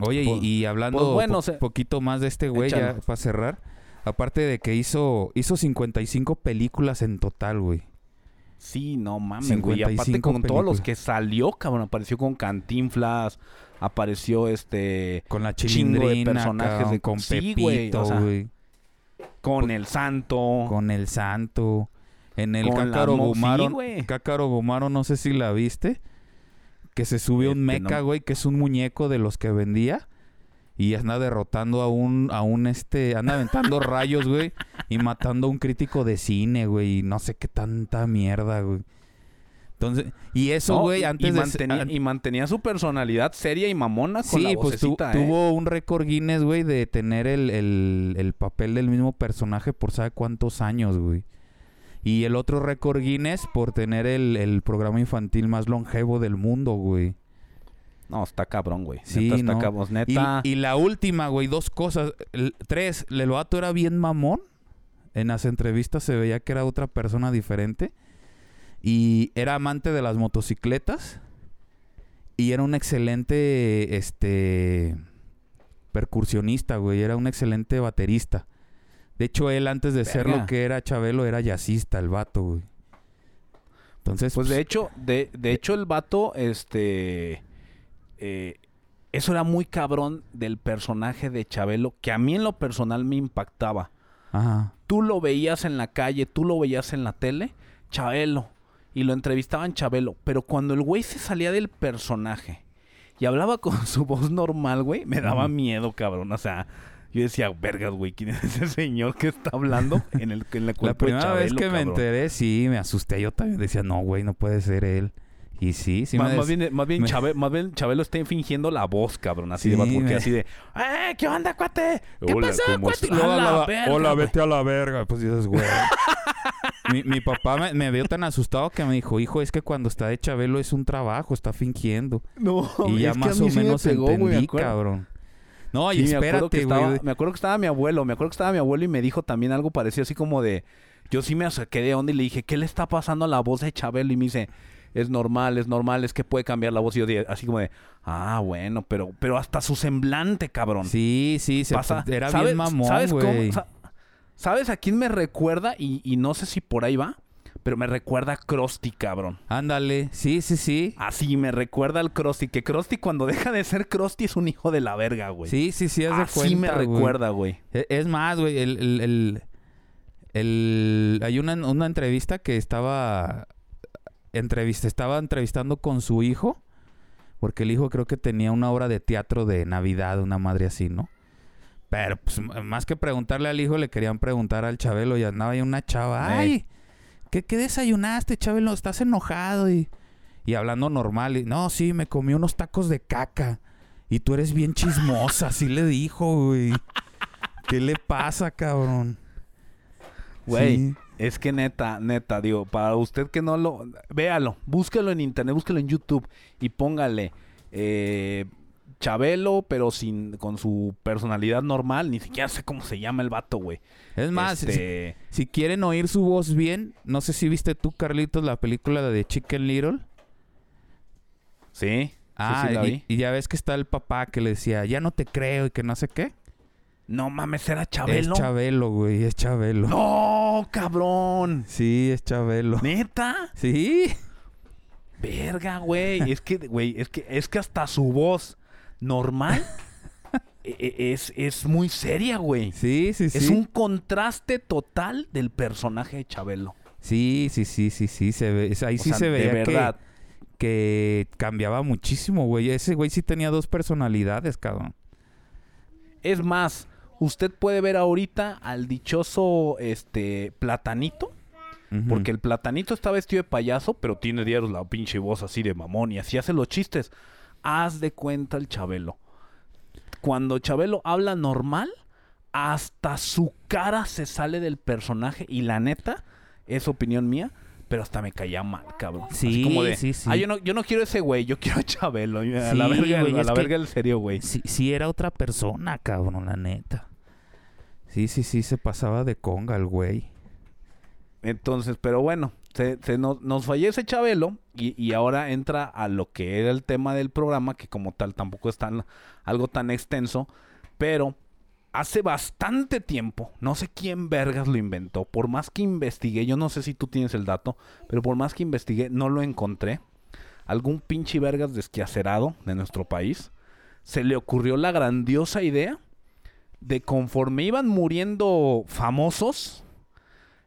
Oye, y- Pues- y, hablando pues bueno, po- se- poquito más de este güey, ya para cerrar. Aparte de que hizo, hizo 55 películas en total, güey. Sí, no mames, güey. Y aparte 55 con todos los que salió, cabrón. Apareció con Cantinflas. Apareció este. Con la Chingo de personajes cabrón, de- con Sí, güey, Pepito, o sea, güey. Con el santo. Con el santo. En el Cácaro güey. Cácaro Gumaro, no sé si la viste. Que se subió un Este, meca, no. güey, que es un muñeco de los que vendía. Y anda derrotando a un, a un este, anda aventando rayos, güey. Y matando a un crítico de cine, güey. Y no sé qué tanta mierda, güey. Entonces, y eso, güey, antes y, de... mantenía, an- y mantenía su personalidad seria y mamona con Sí, la pues tu- ¿eh? tuvo un récord Guinness, güey, de tener el, el- el papel del mismo personaje por sabe cuántos años, güey. Y el otro récord Guinness por tener el, el programa infantil más longevo del mundo, güey. No, está cabrón, güey. Sí, neta, está no. cabrón. Neta. y la última, güey, dos cosas. El- tres, el vato era bien mamón. En las entrevistas se veía que era otra persona diferente. Y era amante de las motocicletas. Y era un excelente, este, percusionista, güey. Era un excelente baterista. De hecho, él antes de ser lo Verga. que era Chabelo, era jazzista, el vato, güey. Entonces, Pues de hecho, de, de hecho el vato, este... eh, eso era muy cabrón del personaje de Chabelo, que a mí en lo personal me impactaba. Ajá. Tú lo veías en la calle, tú lo veías en la tele, Chabelo. Y lo entrevistaban Chabelo. Pero cuando el güey se salía del personaje y hablaba con su voz normal, güey, me daba miedo, cabrón. O sea, yo decía, vergas, güey, ¿quién es ese señor que está hablando en el, en La de primera vez que me enteré, sí, me asusté. Yo también decía, no, güey, no puede ser él. Y sí, sí más, me más bien, más, bien me- Chabe- más bien Chabelo está fingiendo la voz, cabrón. Así de porque me- así de, ¡eh, qué onda, cuate! ¿Qué Hola, pasó, ¿cómo cuate? la verga, Hola, güey". vete a la verga. Pues dices, güey. mi, mi papá me, me vio tan asustado que me dijo, hijo, es que cuando está de Chabelo es un trabajo, está fingiendo. No, y ya es que a más mí o sí me menos pegó, me entendí, cabrón. No, y Sí, me acuerdo, que espérate, estaba, güey. me acuerdo que estaba mi abuelo, me acuerdo que estaba mi abuelo y me dijo también algo parecido así como de, yo sí me saqué de onda y le dije, ¿qué le está pasando a la voz de Chabelo? Y me dice, es normal, es normal, es que puede cambiar la voz. Y yo dije, así como de, ah, bueno, pero, pero hasta su semblante, cabrón. Sí, sí, se Pasa- era ¿sabes- bien mamón, ¿sabes cómo? Sa- ¿Sabes a quién me recuerda? Y, y no sé si por ahí va, pero me recuerda a Krusty, cabrón. Ándale, sí, sí, sí. Así me recuerda al Krusty, que Krusty cuando deja de ser Krusty es un hijo de la verga, güey. Sí, sí, sí, Así me güey. recuerda, güey. E- Es más, güey, el, el, el, el- hay una, una entrevista que estaba entrevista, estaba entrevistando con su hijo, porque el hijo creo que tenía una obra de teatro de Navidad, una madre así, ¿no? Pero pues, más que preguntarle al hijo, le querían preguntar al Chabelo y andaba ahí una chava, Ey. ay, ¿qué, qué desayunaste, Chabelo? ¿Estás enojado? Y, y hablando normal, y, no, sí, me comí unos tacos de caca. Y tú eres bien chismosa, así le dijo, güey. ¿Qué le pasa, cabrón? Güey, Sí. Es que neta, neta, digo, para usted que no lo... Véalo, búsquelo en internet, búsquelo en YouTube y póngale eh, Chabelo, pero sin con su personalidad normal. Ni siquiera sé cómo se llama el vato, güey. Es más, si- Este, si, quieren oír su voz bien, no sé si viste tú, Carlitos, la película de Chicken Little. Sí, sí, Ah, sí la y, vi. y ya ves que está el papá que le decía, ya no te creo y que no sé qué. No mames, era Chabelo. Es Chabelo, güey, es Chabelo. No, cabrón. Sí, es Chabelo. ¿Neta? Sí. Verga, güey. Es que, güey, es que, es que hasta su voz normal e- e- es, es muy seria, güey. Sí, sí, sí. Es un contraste total del personaje de Chabelo. Sí, sí, sí, sí, sí. Se ve, ahí O sí sea, se de veía que- que cambiaba muchísimo, güey. Ese güey sí tenía dos personalidades, cabrón. Es más, usted puede ver ahorita al dichoso este platanito. Porque el platanito está vestido de payaso, pero tiene diarios la pinche voz así de mamón y así hace los chistes. Haz de cuenta el Chabelo. Cuando Chabelo habla normal, hasta su cara se sale del personaje y la neta, es opinión mía, pero hasta me caía mal, cabrón. Así Sí, como de, sí, sí. Ah, yo no, yo no quiero ese güey, yo quiero a Chabelo. A la Sí, verga, güey, a es la que- verga el serio, güey. Sí, sí era otra persona, cabrón, la neta. Sí, sí, sí, se pasaba de conga el güey. Entonces, pero bueno, se, se nos, nos fallece Chabelo y, y ahora entra a lo que era el tema del programa, que como tal tampoco es tan, algo tan extenso, pero hace bastante tiempo, no sé quién vergas lo inventó, por más que investigué, yo no sé si tú tienes el dato, pero por más que investigué, no lo encontré. Algún pinche vergas desquiacerado de nuestro país se le ocurrió la grandiosa idea de conforme iban muriendo famosos,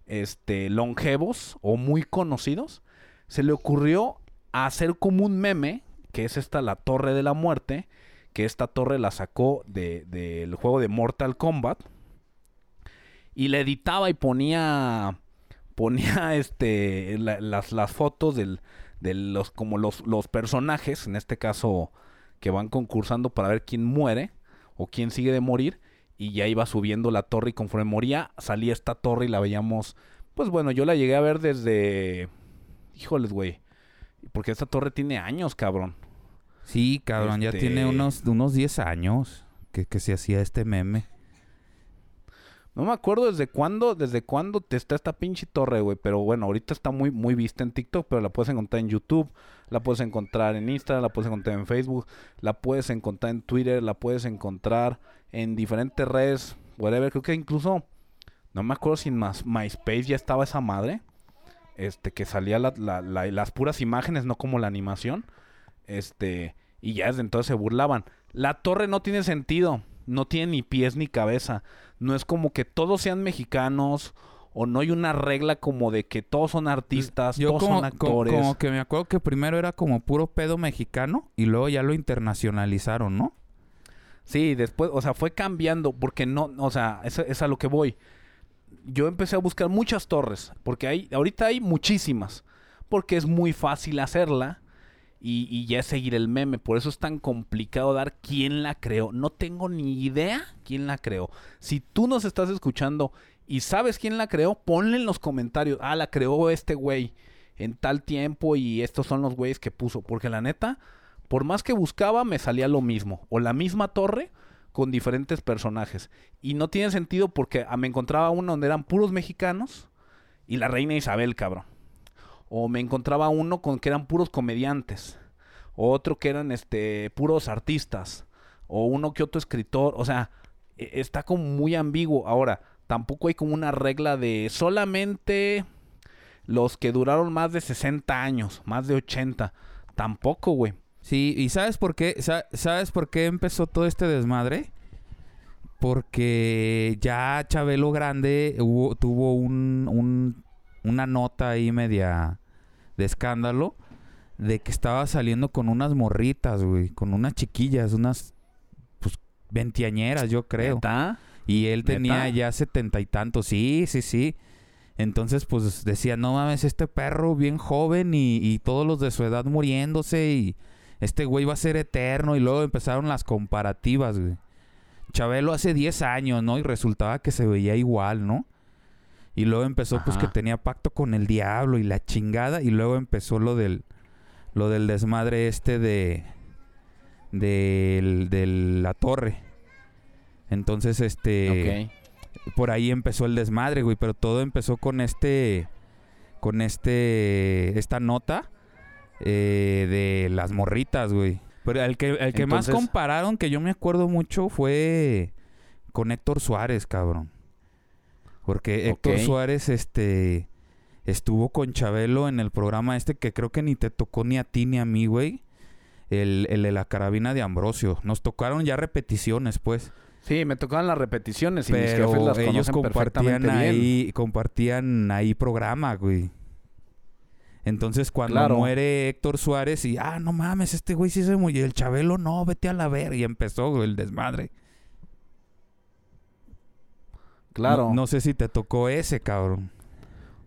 este, longevos o muy conocidos, se le ocurrió hacer como un meme, que es esta la Torre de la Muerte, que esta torre la sacó de- del juego de Mortal Kombat, y le editaba y ponía, ponía este, la- las, las fotos de los, como los, los personajes, en este caso, que van concursando para ver quién muere o quién sigue de morir, y ya iba subiendo la torre y conforme moría salía esta torre y la veíamos pues bueno yo la llegué a ver desde híjoles güey porque esta torre tiene años cabrón Sí, cabrón, ya Este- tiene unos, unos 10 años que, que se hacía este meme. No me acuerdo desde cuándo desde cuándo te está esta pinche torre güey pero bueno ahorita está muy muy vista en TikTok pero la puedes encontrar en YouTube la puedes encontrar en Instagram la puedes encontrar en Facebook la puedes encontrar en Twitter la puedes encontrar en diferentes redes whatever. Creo que incluso no me acuerdo si en más MySpace ya estaba esa madre este que salía la- la- la- las puras imágenes no como la animación este y ya desde entonces se burlaban. La torre no tiene sentido no tiene ni pies ni cabeza no es como que todos sean mexicanos o no hay una regla como de que todos son artistas Yo todos como, son actores como que me acuerdo que primero era como puro pedo mexicano y luego ya lo internacionalizaron, ¿no? Sí, después, o sea, fue cambiando porque no, o sea, es, es a lo que voy. Yo empecé a buscar muchas torres, porque hay, ahorita hay muchísimas, porque es muy fácil hacerla y, ya seguir el meme, por eso es tan complicado dar quién la creó. No tengo ni idea quién la creó. Si tú nos estás escuchando y sabes quién la creó, ponle en los comentarios, ah, la creó este güey en tal tiempo y estos son los güeyes que puso, porque la neta, por más que buscaba, me salía lo mismo. O la misma torre con diferentes personajes. Y no tiene sentido porque ah, me encontraba uno donde eran puros mexicanos y la reina Isabel, cabrón. O me encontraba uno con que eran puros comediantes. O otro que eran este puros artistas. O uno que otro escritor. O sea, e- está como muy ambiguo. Ahora, tampoco hay como una regla de solamente los que duraron más de 60 años, más de 80. Tampoco, güey. Sí, ¿y sabes por qué? Sa- ¿Sabes por qué empezó todo este desmadre? Porque ya Chabelo Grande tuvo un, un- una nota ahí media de escándalo de que estaba saliendo con unas morritas, güey, con unas chiquillas, unas pues veinteañeras, yo creo. ¿Neta? Y él tenía ¿Neta? ya setenta y tantos, sí, sí, sí. Entonces, pues decía, no mames, este perro bien joven y, y todos los de su edad muriéndose y este güey va a ser eterno. Y luego empezaron las comparativas, güey. Chabelo hace 10 años, ¿no? Y resultaba que se veía igual, ¿no? Y luego empezó, pues, que tenía pacto con el diablo y la chingada. Y luego empezó lo del, lo del desmadre este de, del- de la torre. Entonces, este por ahí empezó el desmadre, güey, pero todo empezó con este, con este, esta nota eh, de las morritas, güey. Pero el que, el que más compararon, que yo me acuerdo mucho, fue con Héctor Suárez, cabrón. Porque Héctor. Suárez, este, estuvo con Chabelo en el programa este que creo que ni te tocó ni a ti ni a mí, güey. El, el de la carabina de Ambrosio. Nos tocaron ya repeticiones, pues. Sí, me tocaban las repeticiones y mis jefes las ellos compartían bien. ahí, compartían ahí programa, güey. Entonces cuando Claro. muere Héctor Suárez y, ah, no mames, este güey sí se murió, el Chabelo no, vete a la ver. Y empezó güey, el desmadre. Claro. No, no sé si te tocó ese, cabrón.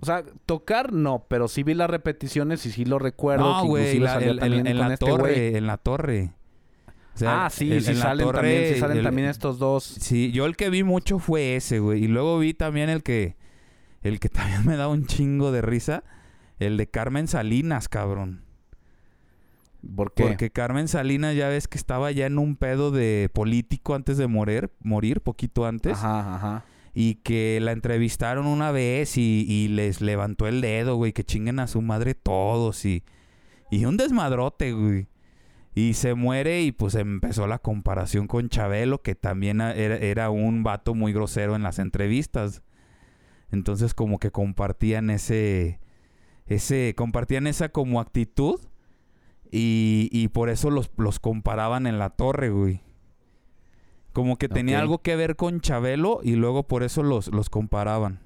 O sea, tocar no, pero sí vi las repeticiones y sí lo recuerdo. no, que güey, el- el- en la este torre, en la torre. O sea, ah, sí, en- sí salen torre, también, sí salen el- también estos dos. Sí, yo el que vi mucho fue ese, güey. Y luego vi también el que, el que también me da un chingo de risa, el de Carmen Salinas, cabrón. ¿Por qué? Porque Carmen Salinas ya ves que estaba ya en un pedo de político antes de morir, morir poquito antes. Ajá, ajá. Y que la entrevistaron una vez y, les levantó el dedo, güey, que chinguen a su madre todos y, y un desmadrote, güey. Y se muere y pues empezó la comparación con Chabelo, que también era, era un vato muy grosero en las entrevistas. Entonces como que compartían ese, ese, compartían esa como actitud y, y por eso los, los comparaban en la torre, güey. Como que tenía algo que ver con Chabelo y luego por eso los, los comparaban.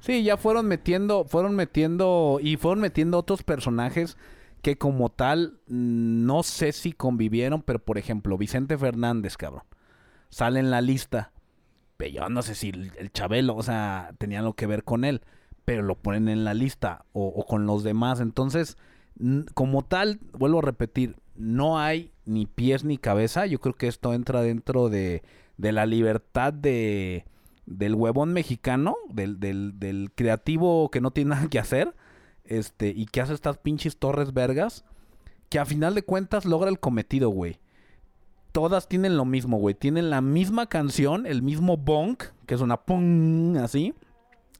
Sí, ya fueron metiendo, fueron metiendo y fueron metiendo otros personajes que como tal mm, no sé si convivieron, pero por ejemplo, Vicente Fernández, cabrón, sale en la lista. Pero yo no sé si el, el Chabelo, o sea, tenía algo que ver con él, pero lo ponen en la lista o, o con los demás. Entonces, como tal, vuelvo a repetir, no hay ni pies ni cabeza. Yo creo que esto entra dentro de, de la libertad de del huevón mexicano, del, del, del creativo que no tiene nada que hacer, este, y que hace estas pinches torres vergas, que a final de cuentas logra el cometido, güey. Todas tienen lo mismo, güey. Tienen la misma canción, el mismo bonk, que es una pum, así.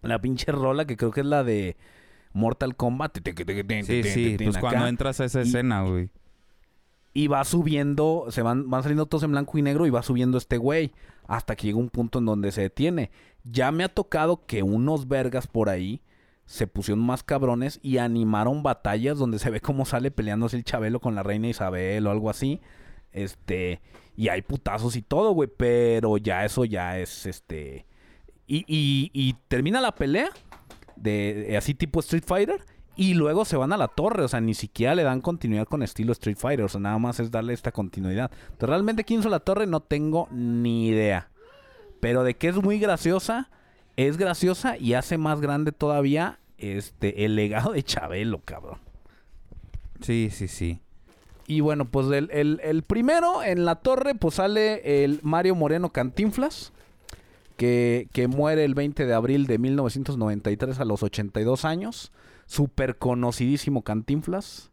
La pinche rola, que creo que es la de Mortal Kombat. Sí, sí, pues cuando entras a esa escena, güey. Y va subiendo, se van, van saliendo todos en blanco y negro y va subiendo este güey hasta que llega un punto en donde se detiene. Ya me ha tocado que unos vergas por ahí se pusieron más cabrones y animaron batallas donde se ve cómo sale peleándose el Chabelo con la reina Isabel o algo así. Este, y hay putazos y todo, güey, pero ya eso ya es este y, y, y termina la pelea de, de así tipo Street Fighter y luego se van a la torre, o sea, ni siquiera le dan continuidad con estilo Street Fighter, o sea, nada más es darle esta continuidad. Entonces, realmente quién hizo la torre no tengo ni idea. Pero de que es muy graciosa, es graciosa y hace más grande todavía este el legado de Chabelo, cabrón. Sí, sí, sí. Y bueno, pues el, el- el primero en la torre, pues sale el Mario Moreno Cantinflas, que, que muere el 20 de abril de 1993 a los 82 años. Súper conocidísimo Cantinflas.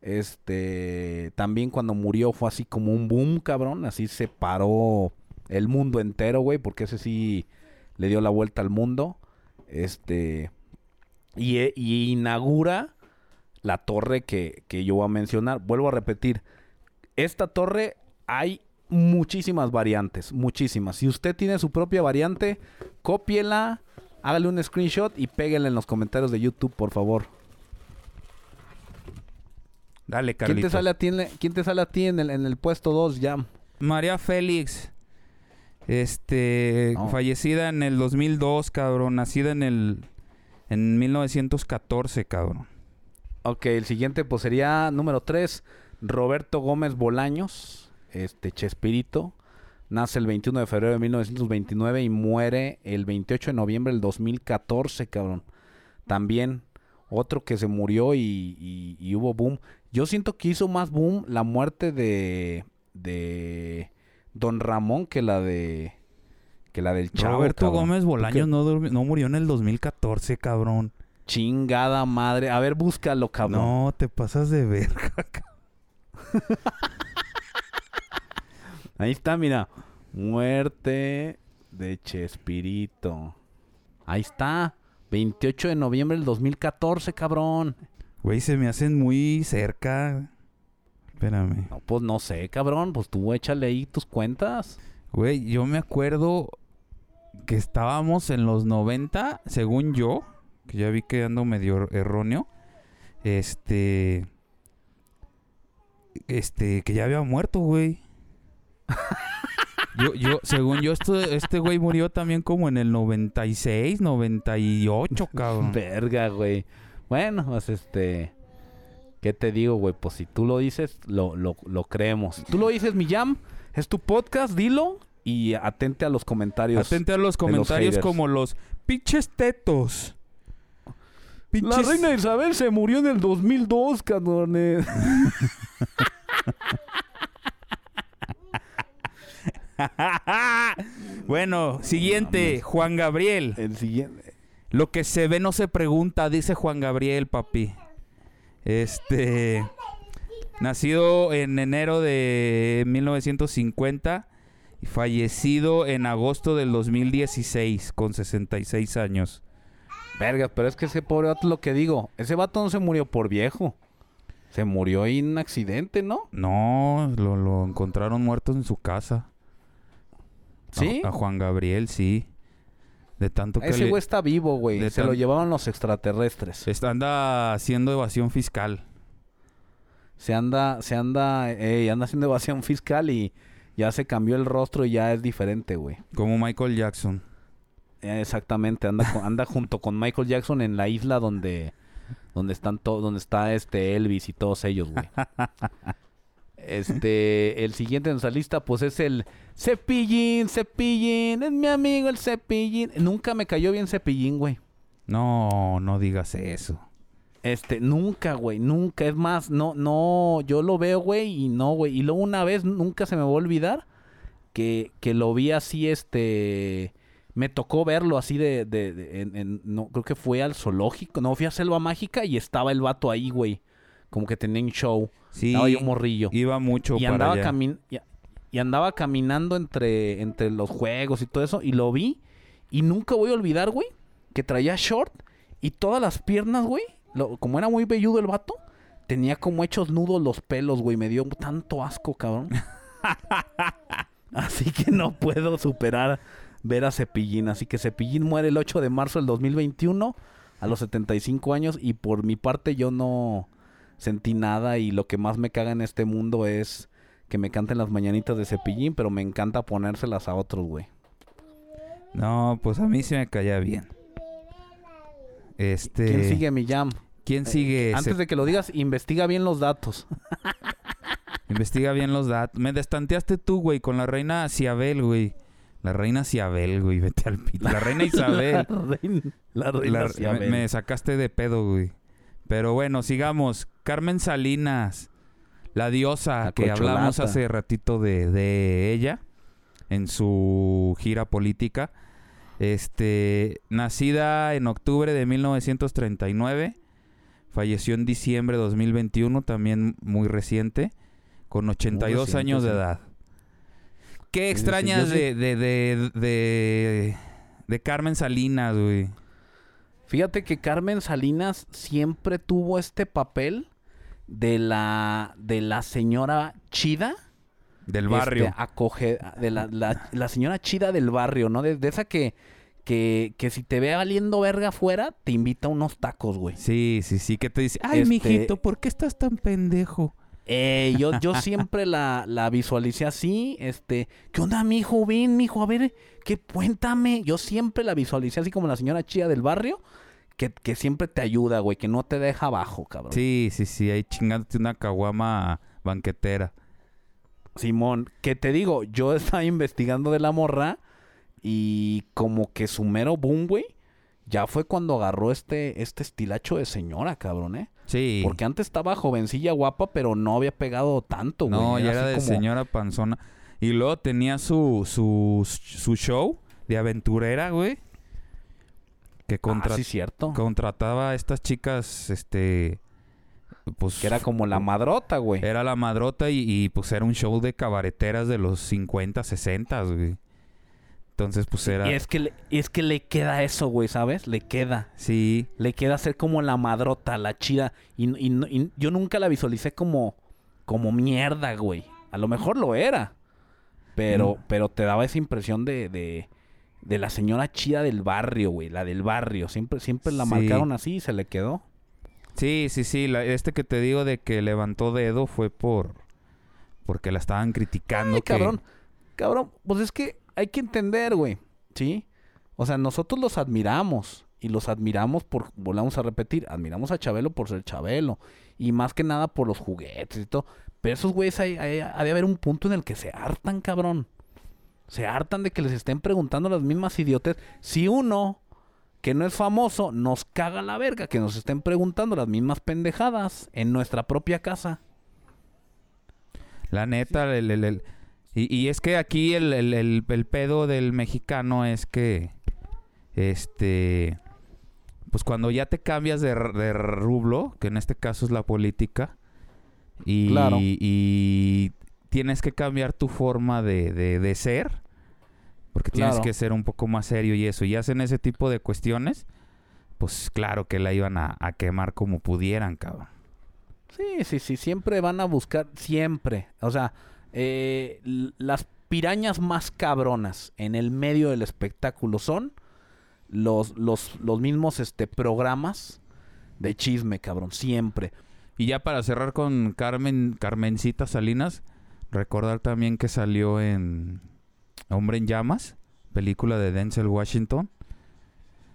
Este, también cuando murió fue así como un boom, cabrón. Así se paró el mundo entero, güey, porque ese sí le dio la vuelta al mundo. Este, y, e- inaugura la torre que, que yo voy a mencionar. Vuelvo a repetir, esta torre hay muchísimas variantes, muchísimas. Si usted tiene su propia variante, cópiela, hágale un screenshot y péguenle en los comentarios de YouTube, por favor. Dale, ¿Quién Carlitos. te sale a ti en, la- quién te sale a ti en el, en el puesto 2 ya? María Félix. Este, No. fallecida en el 2002, cabrón. Nacida en el en 1914, cabrón. Ok, el siguiente pues sería número 3, Roberto Gómez Bolaños, este Chespirito. Nace el 21 de febrero de 1929 y muere el 28 de noviembre del 2014, cabrón. También otro que se murió y, y- y hubo boom. Yo siento que hizo más boom la muerte de, de Don Ramón que la de que la del Chavo. Roberto cabrón. Gómez ¿Tú Bolaños no, no murió en el 2014, cabrón. Chingada madre. A ver, búscalo, cabrón. No, te pasas de verga. cabrón. Ahí está, mira. Muerte de Chespirito. Ahí está. 28 de noviembre del 2014, cabrón. Güey, se me hacen muy cerca. Espérame. No, pues no sé, cabrón. Pues tú échale ahí tus cuentas. Güey, yo me acuerdo que estábamos en los 90, según yo, que ya vi que ando medio erróneo. Este. Este, que ya había muerto, güey. Yo, yo, según yo, esto, este güey murió también como en el 96, 98, cabrón. Verga, güey. Bueno, pues este... ¿Qué te digo, güey? Pues si tú lo dices, lo, lo, lo creemos. Si tú lo dices, mi jam, es tu podcast, dilo. Y atente a los comentarios. Atente a los comentarios como los pinches tetos. La reina Isabel se murió en el 2002, cabrones. bueno, siguiente, Juan Gabriel. El siguiente. Lo que se ve no se pregunta, dice Juan Gabriel, papi. Este. Nacido en enero de 1950 y fallecido en agosto del 2016 con 66 años. Verga, pero es que ese pobre vato, lo que digo, ese vato no se murió por viejo. Se murió en un accidente, ¿no? No, lo, lo encontraron muerto en su casa. A- ¿Sí? A, Juan Gabriel, sí. De tanto que Ese le- güey está vivo, güey. de Se tan- lo llevaban los extraterrestres. está- anda haciendo evasión fiscal. Se anda, se anda, ey, anda haciendo evasión fiscal y ya se cambió el rostro y ya es diferente, güey. Como Michael Jackson. Eh, Exactamente, anda, con- anda junto con Michael Jackson en la isla donde, donde están todos, donde está este Elvis y todos ellos, güey. Este, el siguiente en nuestra lista, pues es el Cepillín, Cepillín, es mi amigo el Cepillín. Nunca me cayó bien Cepillín, güey. No, no digas eso. Este, nunca, güey, nunca. Es más, no, no, yo lo veo, güey, y no, güey. Y luego una vez, nunca se me va a olvidar que, que lo vi así, este... Me tocó verlo así de... de, de- en- en- no, creo que fue al zoológico. No, fui a Selva Mágica y estaba el vato ahí, güey. Como que tenía un show. Sí, Estaba yo morrillo. iba mucho Y para andaba, allá. camin y, y andaba caminando entre, entre los juegos y todo eso. Y lo vi. Y nunca voy a olvidar, güey, que traía short y todas las piernas, güey. lo- como era muy velludo el vato, tenía como hechos nudos los pelos, güey. Me dio tanto asco, cabrón. Así que no puedo superar ver a Cepillín. Así que Cepillín muere el 8 de marzo del 2021 a los 75 años. Y por mi parte yo no sentí nada. Y lo que más me caga en este mundo es que me canten las mañanitas de Cepillín. Pero me encanta ponérselas a otros, güey. No, pues a mí sí me caía bien. Este. ¿Quién sigue mi jam? ¿Quién sigue? Antes de que lo digas, investiga bien los datos. Investiga bien los datos. Me destanteaste tú, güey, con la reina Ciabel, güey. La reina Ciabel, güey. Vete al pito. La reina Isabel. La reina, la reina La- Ciabel. me, me sacaste de pedo, güey. Pero bueno, sigamos. Carmen Salinas, la diosa La que hablamos hace ratito de, de ella en su gira política. Este, nacida en octubre de 1939, Falleció en diciembre de 2021, también muy reciente, con 82 reciente, años de sí. edad. ¿Qué extrañas sí- de, de, de, de Carmen Salinas, güey? Fíjate que Carmen Salinas siempre tuvo este papel de la de la señora chida. Del este, barrio. acoge, de la, la- la señora chida del barrio, ¿no? De, de esa que, que, que si te ve valiendo verga afuera, te invita a unos tacos, güey. Sí, sí, sí, que te dice, ay, Este- mijito, ¿por qué estás tan pendejo? Eh, yo, yo siempre la, la visualicé así, este, ¿qué onda, mijo? Ven, mijo, a ver, que cuéntame. Yo siempre la visualicé así como la señora chida del barrio, que, que siempre te ayuda, güey, que no te deja abajo, cabrón. Sí, sí, sí, ahí chingándote una caguama banquetera. Simón, que te digo, yo estaba investigando de la morra y como que su mero boom, güey, ya fue cuando agarró este, este estilacho de señora, cabrón, ¿eh? Sí. Porque antes estaba jovencilla, guapa, pero no había pegado tanto, güey. No, ya era de como- señora panzona. Y luego tenía su, su, su show de aventurera, güey. Que contra- Ah, sí, cierto. contrataba a estas chicas, este... Pues Que era como la madrota, güey. era la madrota y, y, pues era un show de cabareteras de los 50, 60, güey. Entonces pues era... Y es que, le, y es que le queda eso, güey, ¿sabes? Le queda. Sí, Le queda ser como la madrota, la chida. Y, y y yo nunca la visualicé como, como mierda, güey. A lo mejor lo era. Pero, Mm. pero te daba esa impresión de, de, de la señora chida del barrio, güey. La del barrio. Siempre, siempre la Sí. marcaron así y se le quedó. Sí, sí, sí. la- este que te digo de que levantó dedo fue por... Porque la estaban criticando. Ay, que- cabrón. Cabrón, pues es que hay que entender, güey. ¿Sí? O sea, nosotros los admiramos. Y los admiramos por, volvamos a repetir, admiramos a Chabelo por ser Chabelo. Y más que nada por los juguetes y todo. Pero esos güeyes, hay, ha de haber un punto en el que se hartan, cabrón. Se hartan de que les estén preguntando las mismas idiotes. Si uno, que no es famoso, nos caga la verga, que nos estén preguntando las mismas pendejadas en nuestra propia casa. La neta, el- el- el- y, y es que aquí el, el- el- el pedo del mexicano es que, este, pues cuando ya te cambias de, rublo, que en este caso es la política, y, Claro. y tienes que cambiar tu forma de, de- de ser, porque tienes que ser un poco más serio y eso, y hacen ese tipo de cuestiones, pues claro que la iban a, a quemar como pudieran, cabrón. Sí, sí, sí, siempre van a buscar, siempre. O sea, eh, las pirañas más cabronas en el medio del espectáculo son los, los, los mismos este, programas de chisme, cabrón, siempre. Y ya para cerrar con Carmen, Carmencita Salinas, recordar también que salió en Hombre en Llamas, película de Denzel Washington.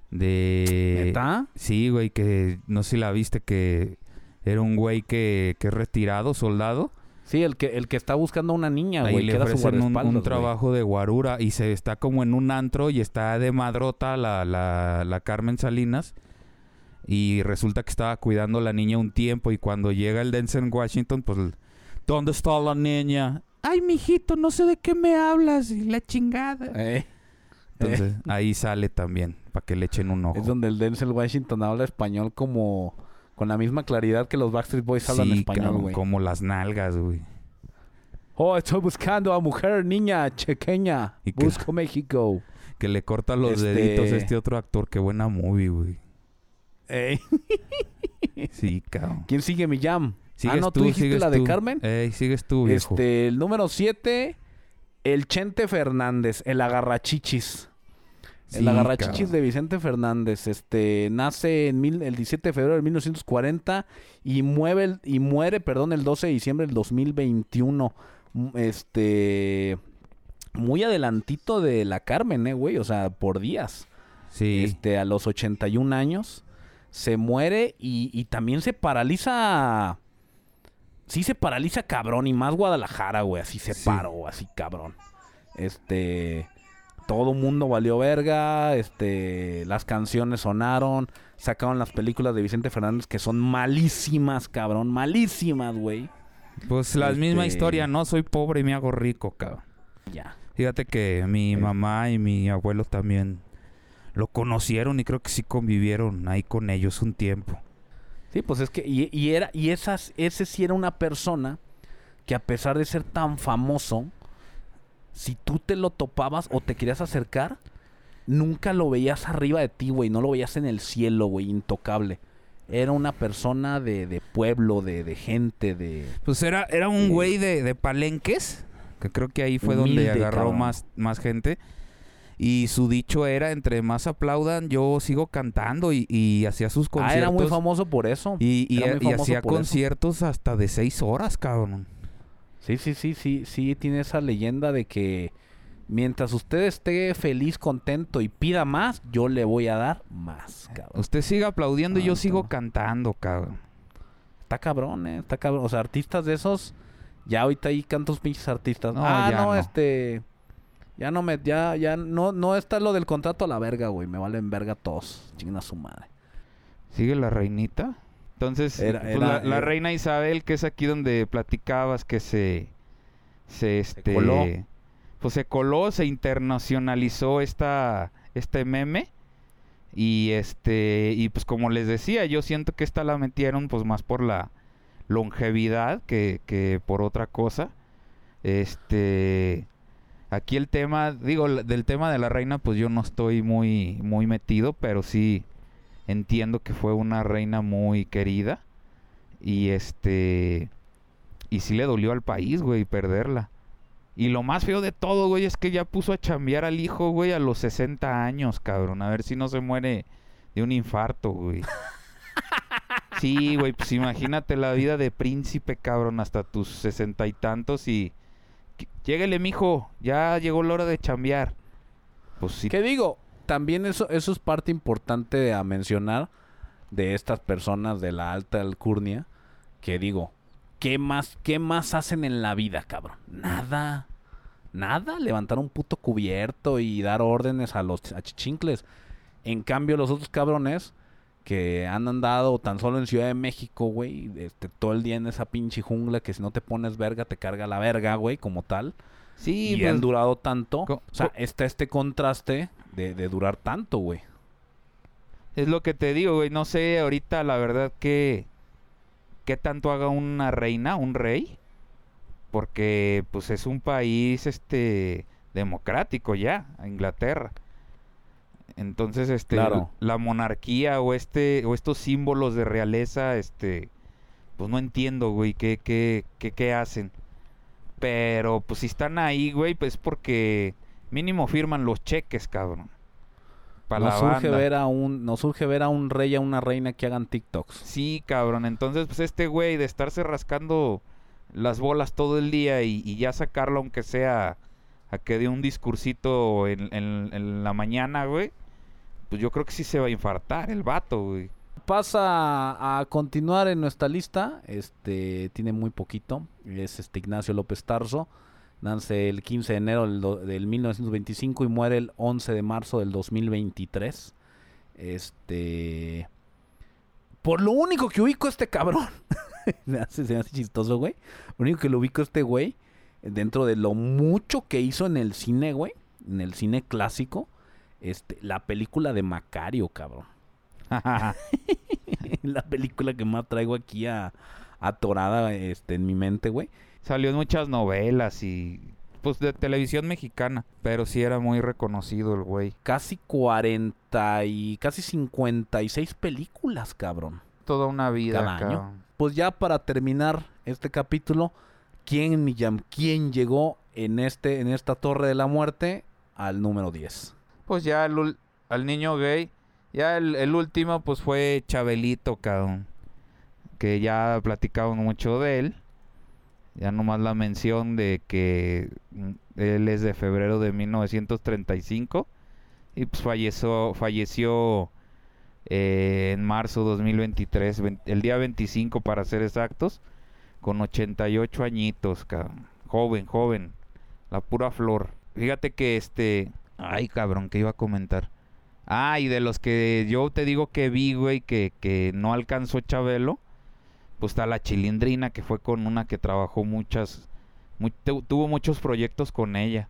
De... ¿Neta? Sí, güey, que no sé si la viste, que era un güey que, que es retirado, soldado. Sí, el que, el que está buscando a una niña, Ahí güey, le era su ofrecen un, un güey. trabajo de guarura y se está como en un antro y está de madrota la, la, la Carmen Salinas. Y resulta que estaba cuidando a la niña un tiempo y cuando llega el Denzel Washington, pues, ¿dónde está la niña? Ay, mijito, no sé de qué me hablas y la chingada. Eh, Entonces, ahí sale también, para que le echen un ojo. Es donde el Denzel Washington habla español como... Con la misma claridad que los Backstreet Boys hablan Sí, español, güey. como las nalgas, güey. Oh, estoy buscando a mujer, niña, chequeña. Y que- Busco México. Que le corta los Este- deditos a este otro actor. Qué buena movie, güey. Ey. Sí, cabrón. ¿Quién sigue mi jam? Sigues ah, no, tú, dijiste sigues la de. Carmen. Ey, sigues tú, viejo. Este, el número 7, el Chente Fernández, el agarrachichis. Sí, el agarrachichis de Vicente Fernández. Este, nace en mil- el 17 de febrero de 1940 y, mueve el- y muere, perdón, el 12 de diciembre del 2021. Mm, Este, muy adelantito de la Carmen, eh, güey, o sea, por días. Sí. Este, a los 81 años se muere y, y también se paraliza. Sí se paraliza cabrón y más Guadalajara, güey, así se Sí. paró, así cabrón. Este, todo mundo valió verga, este, las canciones sonaron, sacaron las películas de Vicente Fernández que son malísimas, cabrón, malísimas, güey. Pues la misma este- historia, ¿no? Soy pobre y me hago rico, cabrón. Ya. Fíjate que mi Eh. mamá y mi abuelo también lo conocieron y creo que sí convivieron ahí con ellos un tiempo. Sí, pues es que, y, y era, y esas, ese sí era una persona que a pesar de ser tan famoso, si tú te lo topabas o te querías acercar, nunca lo veías arriba de ti, güey, no lo veías en el cielo, güey, intocable. Era una persona de, de pueblo, de, de gente, de... Pues era, era un güey de, de palenques, que creo que ahí fue donde agarró cabrón. más, más gente. Y su dicho era, entre más aplaudan, yo sigo cantando y, y hacía sus Ah, conciertos. era muy famoso por eso. Y, hacía eso. conciertos hasta de seis horas, cabrón. Sí, sí, sí, sí, sí, tiene esa leyenda de que mientras usted esté feliz, contento y pida más, yo le voy a dar más, cabrón. Usted sigue aplaudiendo y yo sigo cantando, cabrón. Está cabrón, eh, está cabrón. O sea, artistas de esos, ya ahorita hay cantos pinches artistas. No, ah, ya no, no. este, ya no me, ya, ya, no, no está lo del contrato a la verga, güey. Me valen verga todos. Chinguen a su madre. ¿Sigue la reinita? Entonces, Era- pues, era- la, la era- reina Isabel, que es aquí donde platicabas que se... Se, este, coló. Pues se coló, se internacionalizó esta, este meme. Y este, y pues como les decía, yo siento que esta la metieron pues más por la longevidad que, que por otra cosa. Este, aquí el tema, digo, del tema de la reina, pues yo no estoy muy, muy metido, pero sí entiendo que fue una reina muy querida. Y este, y sí le dolió al país, güey, perderla. Y lo más feo de todo, güey, es que ya puso a chambear al hijo, güey, a los 60 años, cabrón. A ver si no se muere de un infarto, güey. Sí, güey, pues imagínate la vida de príncipe, cabrón, hasta tus sesenta y tantos y... Lléguele, mijo, ya llegó la hora de chambear. Pues sí, ¿Qué digo? También eso, eso es parte importante a mencionar de estas personas de la alta alcurnia. Que digo, ¿qué más, qué más hacen en la vida, cabrón? Nada. Nada. Levantar un puto cubierto y dar órdenes a los achichincles. En cambio, los otros cabrones que han andado tan solo en Ciudad de México, güey, este, todo el día en esa pinche jungla que si no te pones verga te carga la verga, güey, como tal sí, y pues, han durado tanto. o sea, está este contraste de, de durar tanto, güey. Es lo que te digo, güey. No sé ahorita, la verdad, que... ¿Qué tanto haga una reina, un rey? Porque, pues, es un país, este... Democrático ya, Inglaterra. Entonces, este... Claro. La monarquía o este... O estos símbolos de realeza, este... Pues no entiendo, güey, qué, qué, qué, qué hacen. Pero, pues, si están ahí, güey, pues porque... Mínimo firman los cheques, cabrón. Pa' Nos la surge banda. ver a un, nos surge ver a un rey a una reina que hagan TikToks. Sí, cabrón. Entonces, pues este güey de estarse rascando las bolas todo el día y, y ya sacarlo, aunque sea a que dé un discursito en, en- en la mañana, güey. Pues yo creo que sí se va a infartar el vato, güey. Pasa a continuar en nuestra lista. Este tiene muy poquito. Es este Ignacio López Tarso. Nace el 15 de enero del, do- del 1925 y muere el 11 de marzo del 2023. Este. Por lo único que ubico a este cabrón. se, hace chistoso, güey. Lo único que lo ubico a este güey. Dentro de lo mucho que hizo en el cine, güey. En el cine clásico. Este, la película de Macario, cabrón. la película que más traigo aquí a atorada este, en mi mente, güey. Salió en muchas novelas y pues de televisión mexicana, pero sí era muy reconocido el güey. Casi 40 y casi 56 películas, cabrón. Toda una vida, Cada año. Pues ya para terminar este capítulo, ¿quién, Millán, quién llegó en, este, en esta torre de la muerte al número 10? Pues ya el ul- al niño gay, ya el, el último pues fue Chabelito, cabrón. Que ya platicamos mucho de él. Ya nomás la mención de que mm, él es de febrero de 1935 y pues falleció, eh, en marzo 2023, vein- el día 25 para ser exactos, con 88 añitos, cabrón. Joven, joven, la pura flor. Fíjate que este, ay cabrón, que iba a comentar. Ah, y de los que yo te digo que vi, güey, que, que no alcanzó Chabelo, pues está la Chilindrina, que fue con una que trabajó muchas, mu- tu- tuvo muchos proyectos con ella.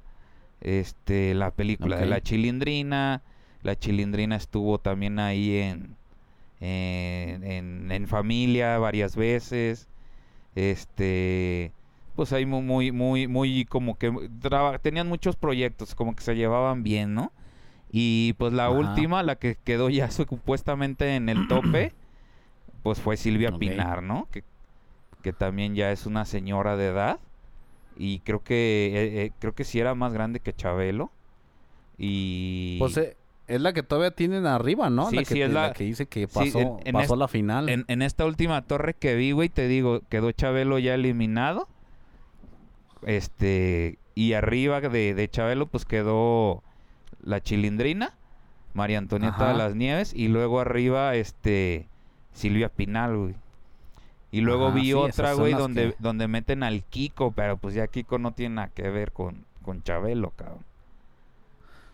Este, la película de la Chilindrina, la Chilindrina estuvo también ahí en, en, en- en familia varias veces. Este, pues ahí muy, muy, muy, muy como que traba- tenían muchos proyectos, como que se llevaban bien, ¿no? Y pues la Ajá. última, la que quedó ya supuestamente en el tope, pues fue Silvia. Pinar, ¿no? Que, que también ya es una señora de edad. Y creo que eh, eh, creo que sí era más grande que Chabelo. Y Pues eh, es la que todavía tienen arriba, ¿no? Sí, la, que, sí, es la- que dice que sí, pasó, en- en pasó la final. en, en esta última torre que vi, güey, te digo, quedó Chabelo ya eliminado. Este, y arriba de, de Chabelo, pues quedó la Chilindrina, María Antonieta Ajá. de las Nieves, y luego arriba, este, Silvia Pinal, güey. Y luego vi sí, otra, güey, donde, que- donde meten al Kiko, pero pues ya Kiko no tiene nada que ver con, con Chabelo, cabrón.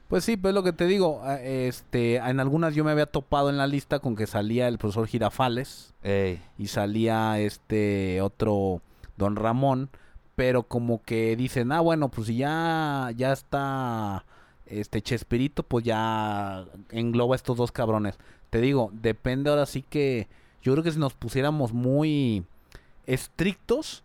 Pues sí, pues lo que te digo, este, en algunas yo me había topado en la lista con que salía el profesor Girafales Ey, y salía este otro Don Ramón, pero como que dicen, ah, bueno, pues ya, ya está este Chespirito, pues ya engloba a estos dos cabrones. Te digo, depende ahora sí que, yo creo que si nos pusiéramos muy estrictos,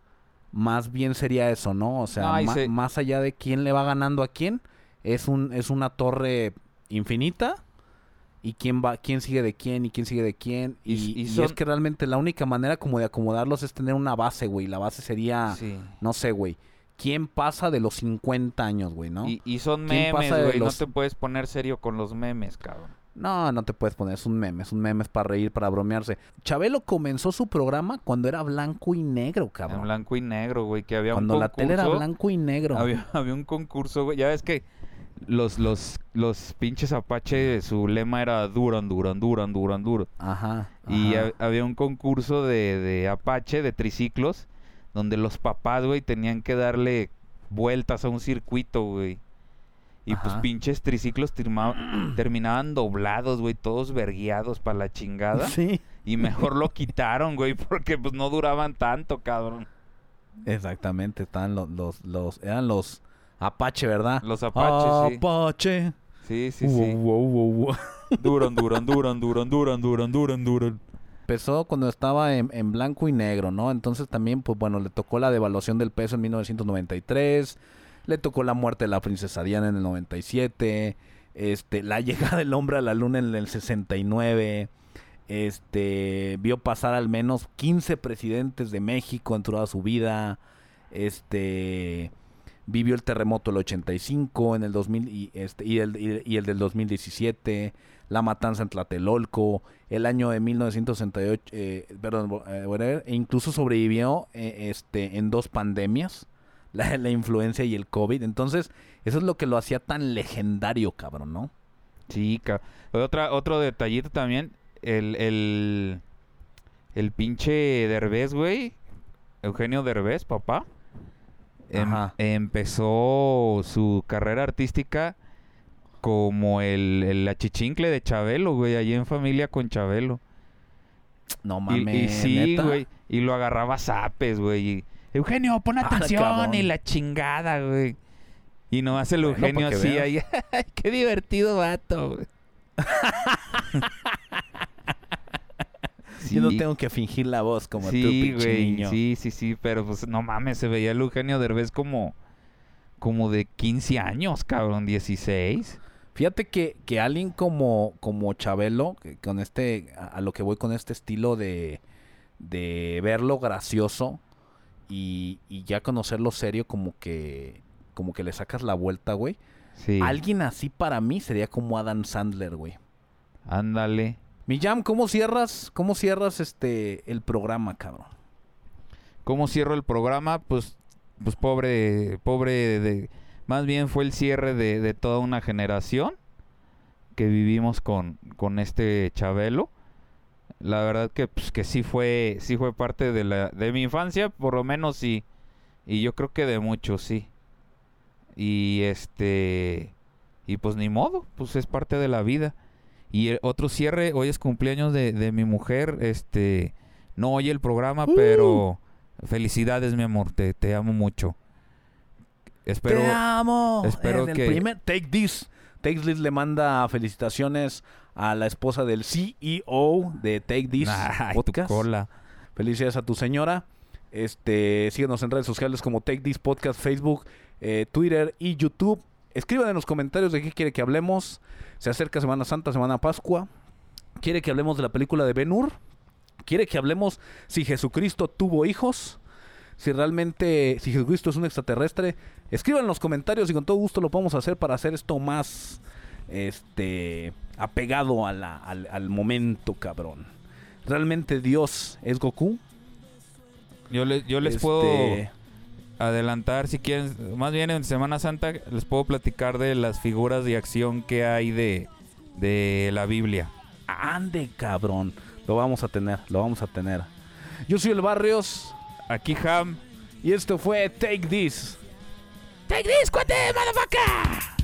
más bien sería eso, ¿no? O sea, más allá de quién le va ganando a quién, es un es una torre infinita y quién va quién sigue de quién y quién sigue de quién Y- y, y y son- es que realmente la única manera como de acomodarlos es tener una base, güey. La base sería sí. no sé, güey. ¿Quién pasa de los 50 años, güey, no? Y, y son ¿Quién memes, güey. los- No te puedes poner serio con los memes, cabrón. No, no te puedes poner, es un meme, es un meme es para reír, para bromearse. Chabelo comenzó su programa cuando era blanco y negro, En cabrón. blanco y negro, güey. Que había Cuando un la tele era concurso, blanco y negro. Había, había un concurso, güey. Ya ves que los, los, los pinches Apache, su lema era Duran, Duran, Duran, Duran, Duran. Ajá. Y ajá. ha- había un concurso de, de Apache, de triciclos, donde los papás, güey, tenían que darle vueltas a un circuito, güey. Y pues pinches triciclos terminaban doblados, güey, todos vergueados para la chingada. Sí. Y mejor lo quitaron, güey, porque pues no duraban tanto, cabrón. Exactamente, estaban los, los, los, eran los Apache, ¿verdad? Los Apaches, sí. Apache. Sí, sí, sí. wow, wow, wow. Duran, duran, duran, duran, duran, duran, duran, duran. Empezó cuando estaba en, en blanco y negro, ¿no? Entonces también, pues bueno, le tocó la devaluación del peso en 1993, le tocó la muerte de la princesa Diana en el 97, este, la llegada del hombre a la luna en el 69, este, vio pasar al menos 15 presidentes de México en toda su vida, este, vivió el terremoto del 85 en el 2000 y, este, y, el, y- y el del 2017, la matanza en Tlatelolco, el año de 1968, eh, perdón, eh, e incluso sobrevivió eh, este, en dos pandemias, la, la influencia y el COVID. Entonces, eso es lo que lo hacía tan legendario, cabrón, ¿no? Sí, ca- Otra, otro detallito también. El, el, el pinche Derbez, güey. Eugenio Derbez, papá. em- empezó su carrera artística como el, el achichincle de Chabelo, güey. Allí en familia con Chabelo. No Y, mames. y sí, ¿neta? güey. Y lo agarraba a zapes, güey. y, Eugenio, pon Ah, atención y la chingada, güey. Y nomás el Bueno, Eugenio así veas. ahí. "Ay, Qué divertido vato, güey. Yo no Sí, tengo que fingir la voz como tú, sí, pinche güey. niño. Sí, sí, sí. Pero pues no mames, se veía el Eugenio Derbez como, como de 15 años, cabrón. 16. Fíjate que, que alguien como, como Chabelo, que con este, a, a lo que voy con este estilo de, de verlo gracioso y, y ya conocerlo serio, como que, como que le sacas la vuelta, güey. Sí. Alguien así para mí sería como Adam Sandler, güey. Ándale. Mi Jam, ¿cómo cierras, cómo cierras este el programa, cabrón? ¿Cómo cierro el programa? Pues, pues pobre, pobre de, más bien fue el cierre de, de toda una generación que vivimos con, con este Chabelo. La verdad que, pues, que sí fue, sí fue parte de la, de mi infancia, por lo menos sí. Y yo creo que de muchos, sí. Y este, y pues ni modo, pues es parte de la vida. Y el otro cierre, hoy es cumpleaños de, de mi mujer, este, no oye el programa, Uh. pero felicidades, mi amor, te, te amo mucho. Espero, Te amo. espero En el que- primer Take This. Take This le manda felicitaciones a la esposa del CEO de Take This Ay, tu Podcast. cola. Felicidades a tu señora. Este, síguenos en redes sociales como Take This Podcast, Facebook, eh, Twitter y YouTube. Escriban en los comentarios de qué quiere que hablemos. Se acerca Semana Santa, Semana Pascua. ¿Quiere que hablemos de la película de Ben Hur? ¿Quiere que hablemos si Jesucristo tuvo hijos? Si realmente, si Jesucristo es un extraterrestre, escriban en los comentarios y con todo gusto lo podemos hacer para hacer esto más, este, apegado a la- al, al momento, cabrón. ¿Realmente Dios es Goku? Yo, le- yo les Este, puedo adelantar, si quieren, más bien en Semana Santa, les puedo platicar de las figuras de acción que hay de, de la Biblia. Ande, cabrón. Lo vamos a tener, lo vamos a tener. Yo soy el Barrios aquí Ham. Y esto fue Take This. Take This, cuate, motherfucker.